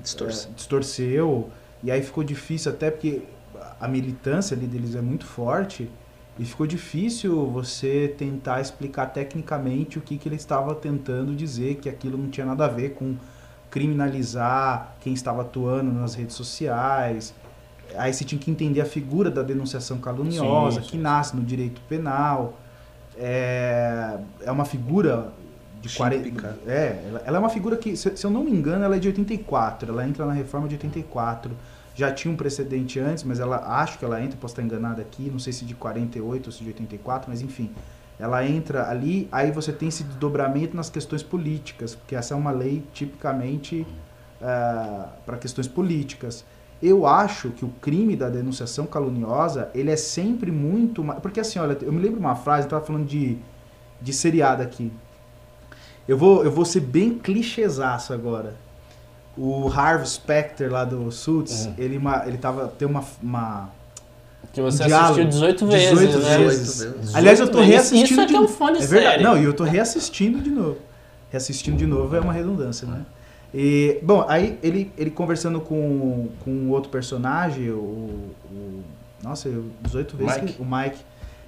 Distorce. é, distorceu, e aí ficou difícil, até porque a militância ali deles é muito forte, e ficou difícil você tentar explicar tecnicamente o que, que ele estava tentando dizer, que aquilo não tinha nada a ver com criminalizar quem estava atuando nas redes sociais. Aí você tinha que entender a figura da denunciação caluniosa, Sim, sim, que nasce no direito penal. É, é uma figura de 40. Típica. É, ela, é uma figura que, se, se eu não me engano, ela é de 84. Ela entra na reforma de 84. Já tinha um precedente antes, mas ela acho que ela entra, posso estar enganado aqui, não sei se de 48 ou se de 84, mas enfim. Ela entra ali, aí você tem esse desdobramento nas questões políticas, porque essa é uma lei tipicamente para questões políticas. Eu acho que o crime da denunciação caluniosa, ele é sempre muito mais... Porque assim, olha, eu me lembro uma frase, eu estava falando de, de seriado aqui. Eu vou, eu vou ser bem clichêsaço agora. O Harvey Specter lá do Suits, Uhum. ele, ele tava, tem uma, uma Que você Um diálogo. assistiu 18 vezes, 18 né? vezes. 18 vezes. Aliás, eu tô 18 vezes. reassistindo Isso é de que é um fã de é verdade. série. Não, e eu tô reassistindo de novo. Reassistindo de novo é uma redundância, né? E, bom, aí ele, ele conversando com, com outro personagem, o, o- Nossa, eu 18 vezes Mike. que- o Mike.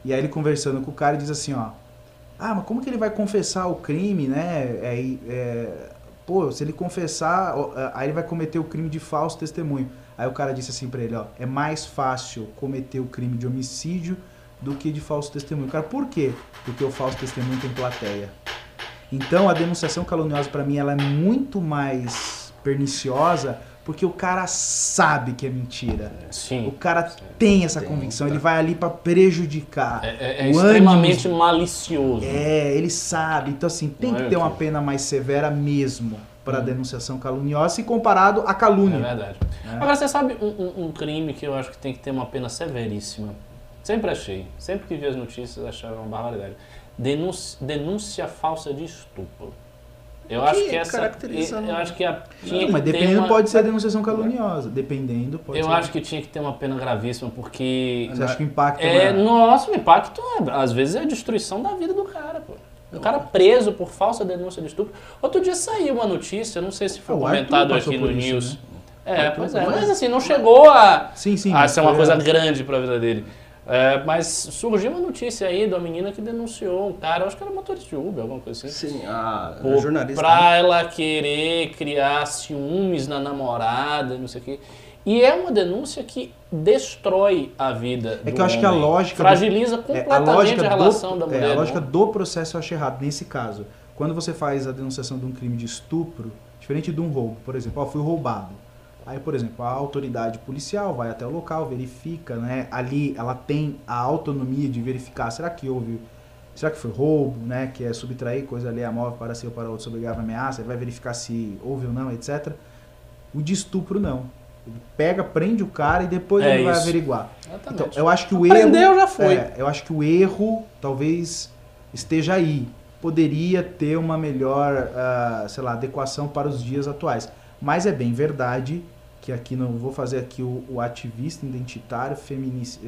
E aí ele conversando com o cara e diz assim, ó. Ah, mas como que ele vai confessar o crime, né? É, é, pô, se ele confessar, aí ele vai cometer o crime de falso testemunho. Aí o cara disse assim pra ele, ó, é mais fácil cometer o crime de homicídio do que de falso testemunho. Cara, por quê? Porque o falso testemunho tem plateia. Então a denunciação caluniosa pra mim ela é muito mais perniciosa porque o cara sabe que é mentira. O Sim. cara tem essa Tem, convicção, tá. ele vai ali pra prejudicar. É, é- é O extremamente ânimo- malicioso. É, ele sabe. Então, assim, tem Não que é ter uma que- pena mais severa mesmo para a Hum. denunciação caluniosa se comparado à É calúnia. verdade. É. Agora, você sabe um, um- um crime que eu acho que tem que ter uma pena severíssima? Sempre achei. Sempre que vi as notícias, achava uma barbaridade. Denúncia, denúncia falsa de estupro. Eu Que acho que essa. caracteriza, Eu né? acho que a, tinha Não, que mas dependendo uma- pode ser denunciação caluniosa. Dependendo pode Eu ser. acho que tinha que ter uma pena gravíssima, porque. Você acha que o impacto É, é nossa, o impacto é, às vezes é a destruição da vida do cara, pô. O cara preso por falsa denúncia de estupro. Outro dia saiu uma notícia, não sei se foi Ah, o comentado aqui no isso, News. né? É, Arthur pois é, mas assim, não chegou a, Sim, sim. a ser uma coisa grande pra vida dele. É, mas surgiu uma notícia aí de uma menina que denunciou um cara, acho que era motorista de Uber, alguma coisa assim. Sim, a, a Por- jornalista. né? Pra ela querer criar ciúmes na namorada, não sei o quê. E é uma denúncia que destrói a vida É que eu acho que a homem. lógica do- Fragiliza É, completamente a, relação do, da é, mulher. a do lógica homem. do processo eu acho errado nesse caso. Quando você faz a denunciação de um crime de estupro, diferente de um roubo, por exemplo, ó, fui roubado. Aí, por exemplo, a autoridade policial vai até o local, verifica, né? Ali ela tem a autonomia de verificar, será que houve, será que foi roubo, né? Que é subtrair coisa ali a móvel para si ou para outro sob grave ameaça, ele vai verificar se houve ou não, etc. O de estupro não. Ele pega, prende o cara e depois É ele vai isso. averiguar. Exatamente. Então, eu acho que o Aprendeu, erro. já foi. é, eu acho que o erro talvez esteja aí. Poderia ter uma melhor, ah, sei lá, adequação para os dias atuais. Mas é bem verdade que aqui não vou fazer aqui o, o ativista identitário, feminista,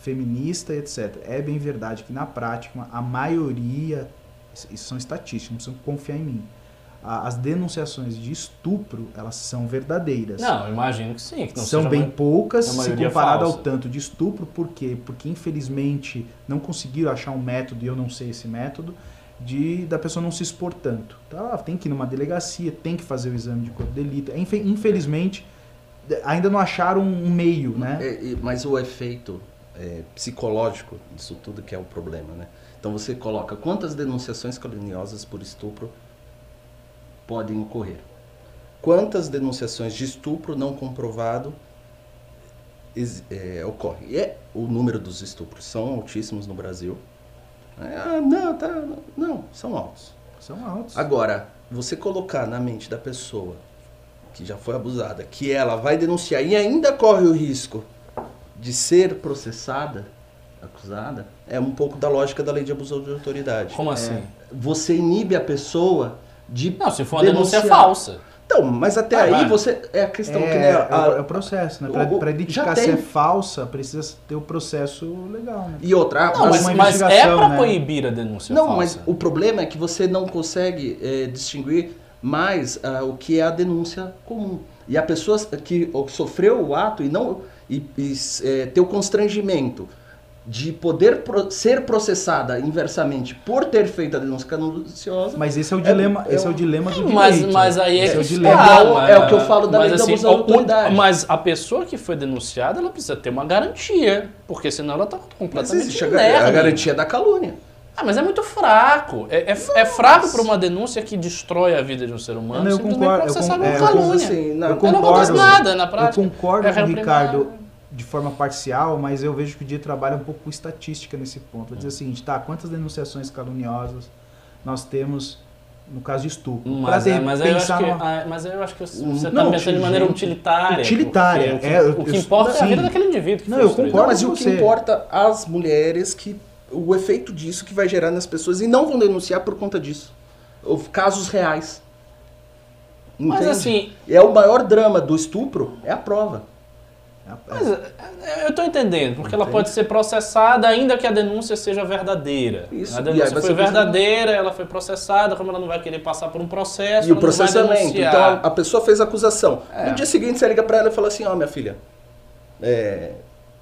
feminista, etc. É bem verdade que na prática a maioria, isso são estatísticas, não precisam confiar em mim. A- As denunciações de estupro, elas são verdadeiras Não, eu imagino que sim. Que são bem poucas se comparado ao falsa. tanto de estupro, por quê? Porque infelizmente não conseguiram achar um método, e eu não sei esse método, de da pessoa não se expor tanto. Então tem que ir numa delegacia, tem que fazer o exame de corpo de delito. Infe- Infelizmente, ainda não acharam um meio, né? É, mas o efeito é, psicológico disso tudo que é o problema, né? Então você coloca quantas denunciações caluniosas por estupro podem ocorrer? Quantas denunciações de estupro não comprovado é, ocorrem? E é, o número dos estupros são altíssimos no Brasil. É, ah, não, tá, não, são altos. São altos. Agora, você colocar na mente da pessoa que já foi abusada, que ela vai denunciar e ainda corre o risco de ser processada, acusada, é um pouco da lógica da lei de abuso de autoridade. Como assim? Você inibe a pessoa de Não, se for uma denúncia denunciar. falsa. Então, mas até Ah, aí vai. você é a questão é, que né, é o- a- é o processo, né? Pra, o- pra identificar tem. se é falsa, precisa ter o processo legal, né? e outra, Não, mas- mas, uma mas é pra né? proibir a denúncia Não, falsa. mas o problema é que você não consegue eh, distinguir mais ah, o que é a denúncia comum. E a pessoa que sofreu o ato e não e, e, eh, ter o constrangimento de poder pro- ser processada inversamente por ter feito a denúncia canunciosa. Mas esse é o É- dilema, é esse é um- o dilema do Mas, direito. mas aí é é o está, dilema. É o- mas- é o que eu falo da mas lei assim, da autoridade. Mas a pessoa que foi denunciada, ela precisa ter uma garantia, porque senão ela tá Mas completamente existe a, a garantia da calúnia. Ah, mas é muito fraco. É, é, é fraco para uma denúncia que destrói a vida de um ser humano. Não, eu concordo, você eu sabe é, eu calúnia. Assim, na- Eu Aí não acontece concordo. nada na Eu prática. concordo É com o Ricardo primário. de forma parcial, mas eu vejo que o dia trabalha um pouco com estatística nesse ponto. Vai dizer o seguinte, tá, quantas denunciações caluniosas nós temos no caso de estupro? Mas, é, mas, eu que, numa- mas eu acho que você está Não, pensando de maneira utilitária. utilitária, porque é, o eu- que, o que eu- importa é a vida daquele indivíduo. Que Não, eu concordo. mas o que você. importa as mulheres que o efeito disso que vai gerar nas pessoas e não vão denunciar por conta disso. Casos reais. Mas Entende? assim, é o maior drama do estupro é a prova. É, Mas, é, eu tô entendendo, porque ela pode ser processada ainda que a denúncia seja verdadeira. Isso, A denúncia foi verdadeira, ela foi processada, como ela não vai querer passar por um processo, e o processamento. Então a, pessoa fez a acusação. É. No dia seguinte você liga pra ela e fala assim: Ó, minha filha, é,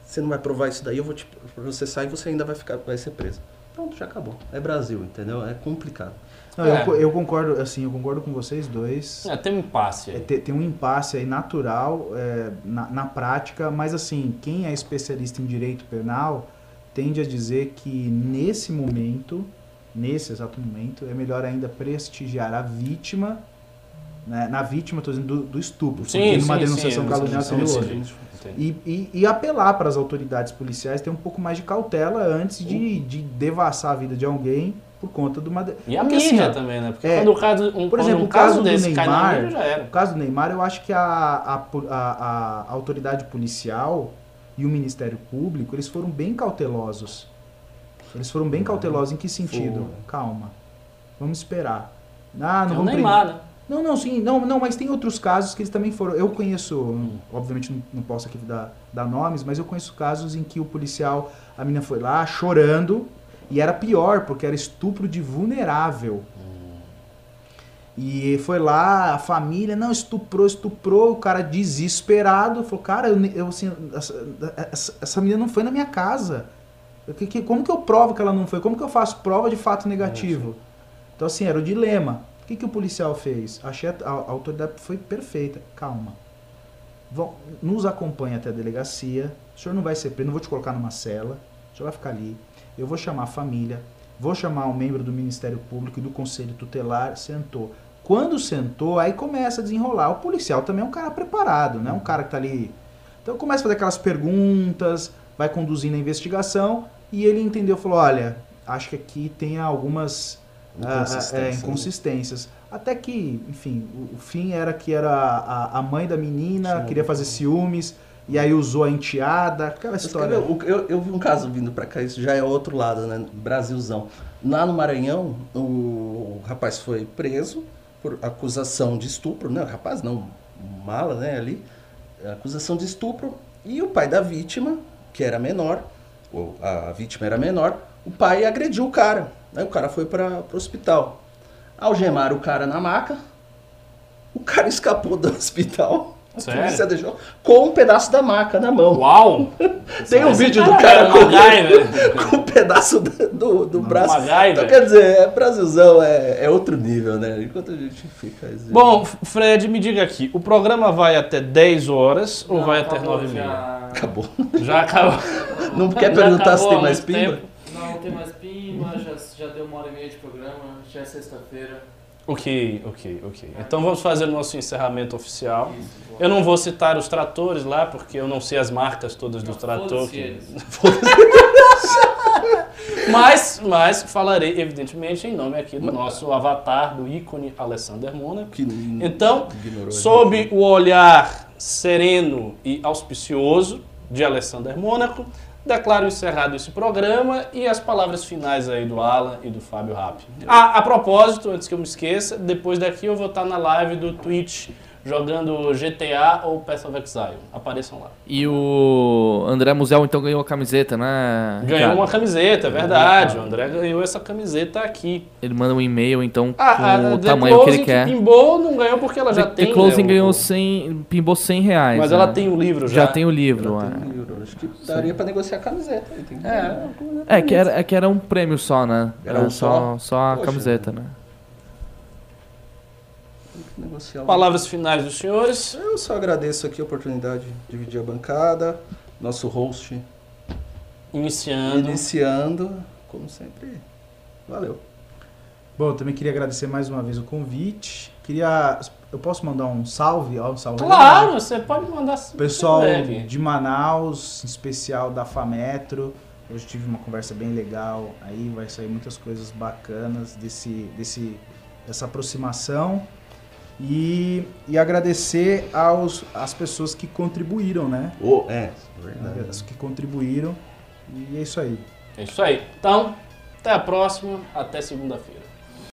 você não vai provar isso daí, eu vou te processar e você ainda vai ficar, vai ser presa. Pronto, já acabou. É Brasil, entendeu? É complicado. Não, É. eu, eu concordo, assim, eu concordo com vocês dois. É, tem um impasse É, aí. te- tem um impasse aí natural é, na, na prática, mas assim, quem é especialista em direito penal tende a dizer que nesse momento, nesse exato momento, é melhor ainda prestigiar a vítima, né, na vítima, estou dizendo, do, do estupro, porque numa denunciação sim, caluniosa sim, seria sim, sim. E, e, e apelar para as autoridades policiais ter um pouco mais de cautela antes de, de devassar a vida de alguém por conta de uma... E a Porque, assim, mídia ó, também, né? Porque é, quando o caso, um, por exemplo, um o caso caso do desse Neymar, mídia, já era. No caso do Neymar, eu acho que a, a, a- a autoridade policial e o Ministério Público, eles foram bem cautelosos. Eles foram bem cautelosos em que sentido? Calma. Vamos esperar. Ah, não Tem o Neymar, né? Não, não, sim, não, não, mas tem outros casos que eles também foram. Eu conheço, obviamente não, não posso aqui dar, dar nomes, mas eu conheço casos em que o policial, a menina foi lá chorando, e era pior, porque era estupro de vulnerável. E foi lá, a família, não, estuprou, estuprou, o cara desesperado, falou, cara, eu, eu, assim, essa, essa, essa menina não foi na minha casa. Eu, que- que- como que eu provo que ela não foi? Como que eu faço prova de fato negativo? Então, assim, era o dilema. O que, que o policial fez? Achei a, a- a autoridade foi perfeita. Calma. Vão, nos acompanhe até a delegacia. O senhor não vai ser preso, não vou te colocar numa cela. O senhor vai ficar ali. Eu vou chamar a família. Vou chamar um membro do Ministério Público e do Conselho Tutelar. Sentou. Quando sentou, aí começa a desenrolar. O policial também é um cara preparado, não é um cara que tá ali. Então começa a fazer aquelas perguntas, vai conduzindo a investigação e ele entendeu, falou: olha, acho que aqui tem algumas ah, é, Inconsistências. Até que, enfim, o, o fim era que era a, a mãe da menina, Ciúme. queria fazer ciúmes, e aí usou a enteada, aquela história. eu, eu, eu vi um caso vindo pra cá, isso já é outro lado, né? Brasilzão. Lá no Maranhão, o rapaz foi preso por acusação de estupro, né? Rapaz não, mala, né, ali. Acusação de estupro. E o pai da vítima, que era menor, ou a vítima era menor, o pai agrediu o cara. Aí o cara foi para o hospital. Algemaram o cara na maca. O cara escapou do hospital. A Sério? polícia deixou com um pedaço da maca na mão. Uau! Tem um Esse vídeo do cara é com, MacGyver. com um pedaço do, do, do braço. MacGyver. Então, quer dizer, é Brasilzão é, é outro nível, né? Enquanto a gente fica. exibindo. Bom, Fred, me diga aqui, o programa vai até 10 horas ou Não, vai até acabou, 9 e meia? já- acabou. Já acabou. Não quer Já perguntar se tem mais muito pimba? tempo. Não, não tem mais pimba, já, já deu uma hora e meia de programa, já é sexta-feira. Ok, ok, ok. Então vamos fazer o nosso encerramento oficial. Isso. Eu não vou citar os tratores lá, porque eu não sei as marcas todas dos Não, tratores. eles. Mas, mas falarei, evidentemente, em nome aqui do nosso avatar, do ícone Alessander Monaco. Que Então, sob o olhar sereno e auspicioso de Alessander Mônaco, declaro encerrado esse programa e as palavras finais aí do Alan e do Fábio Rapp. Ah, a propósito, antes que eu me esqueça, depois daqui eu vou estar na live do Twitch jogando GTA ou Path of Exile. Apareçam lá. E o André Musel então ganhou a camiseta, né? Ganhou Ricardo? uma camiseta, é verdade. O André ganhou essa camiseta aqui. Ele manda um e-mail então Ah, com a o The tamanho que ele quer. pimbou, não ganhou porque ela já The, tem. The Closing né, o- ganhou 100, pimbou 100 reais. Mas né? ela tem o livro já. Já tem o livro. Ela é. tem um euro. Acho que daria pra negociar a camiseta. que- É. É que, era, é que era um prêmio só, né? Era Era um só, só? só a Poxa. camiseta, né? Negociar Palavras finais dos senhores. Eu só agradeço aqui a oportunidade de dividir a bancada. Nosso host Iniciando. iniciando, como sempre. Valeu. Bom, também queria agradecer mais uma vez o convite. Queria. Eu posso mandar um salve? Ó, um salve Claro, você pode mandar. Pessoal de Manaus, em especial da Fametro. Hoje tive uma conversa bem legal. Aí vai sair muitas coisas bacanas desse, desse, dessa aproximação. E, e agradecer aos, às pessoas que contribuíram, né? Oh, é, verdade. As que contribuíram. E é isso aí. É isso aí. Então, até a próxima. Até segunda-feira.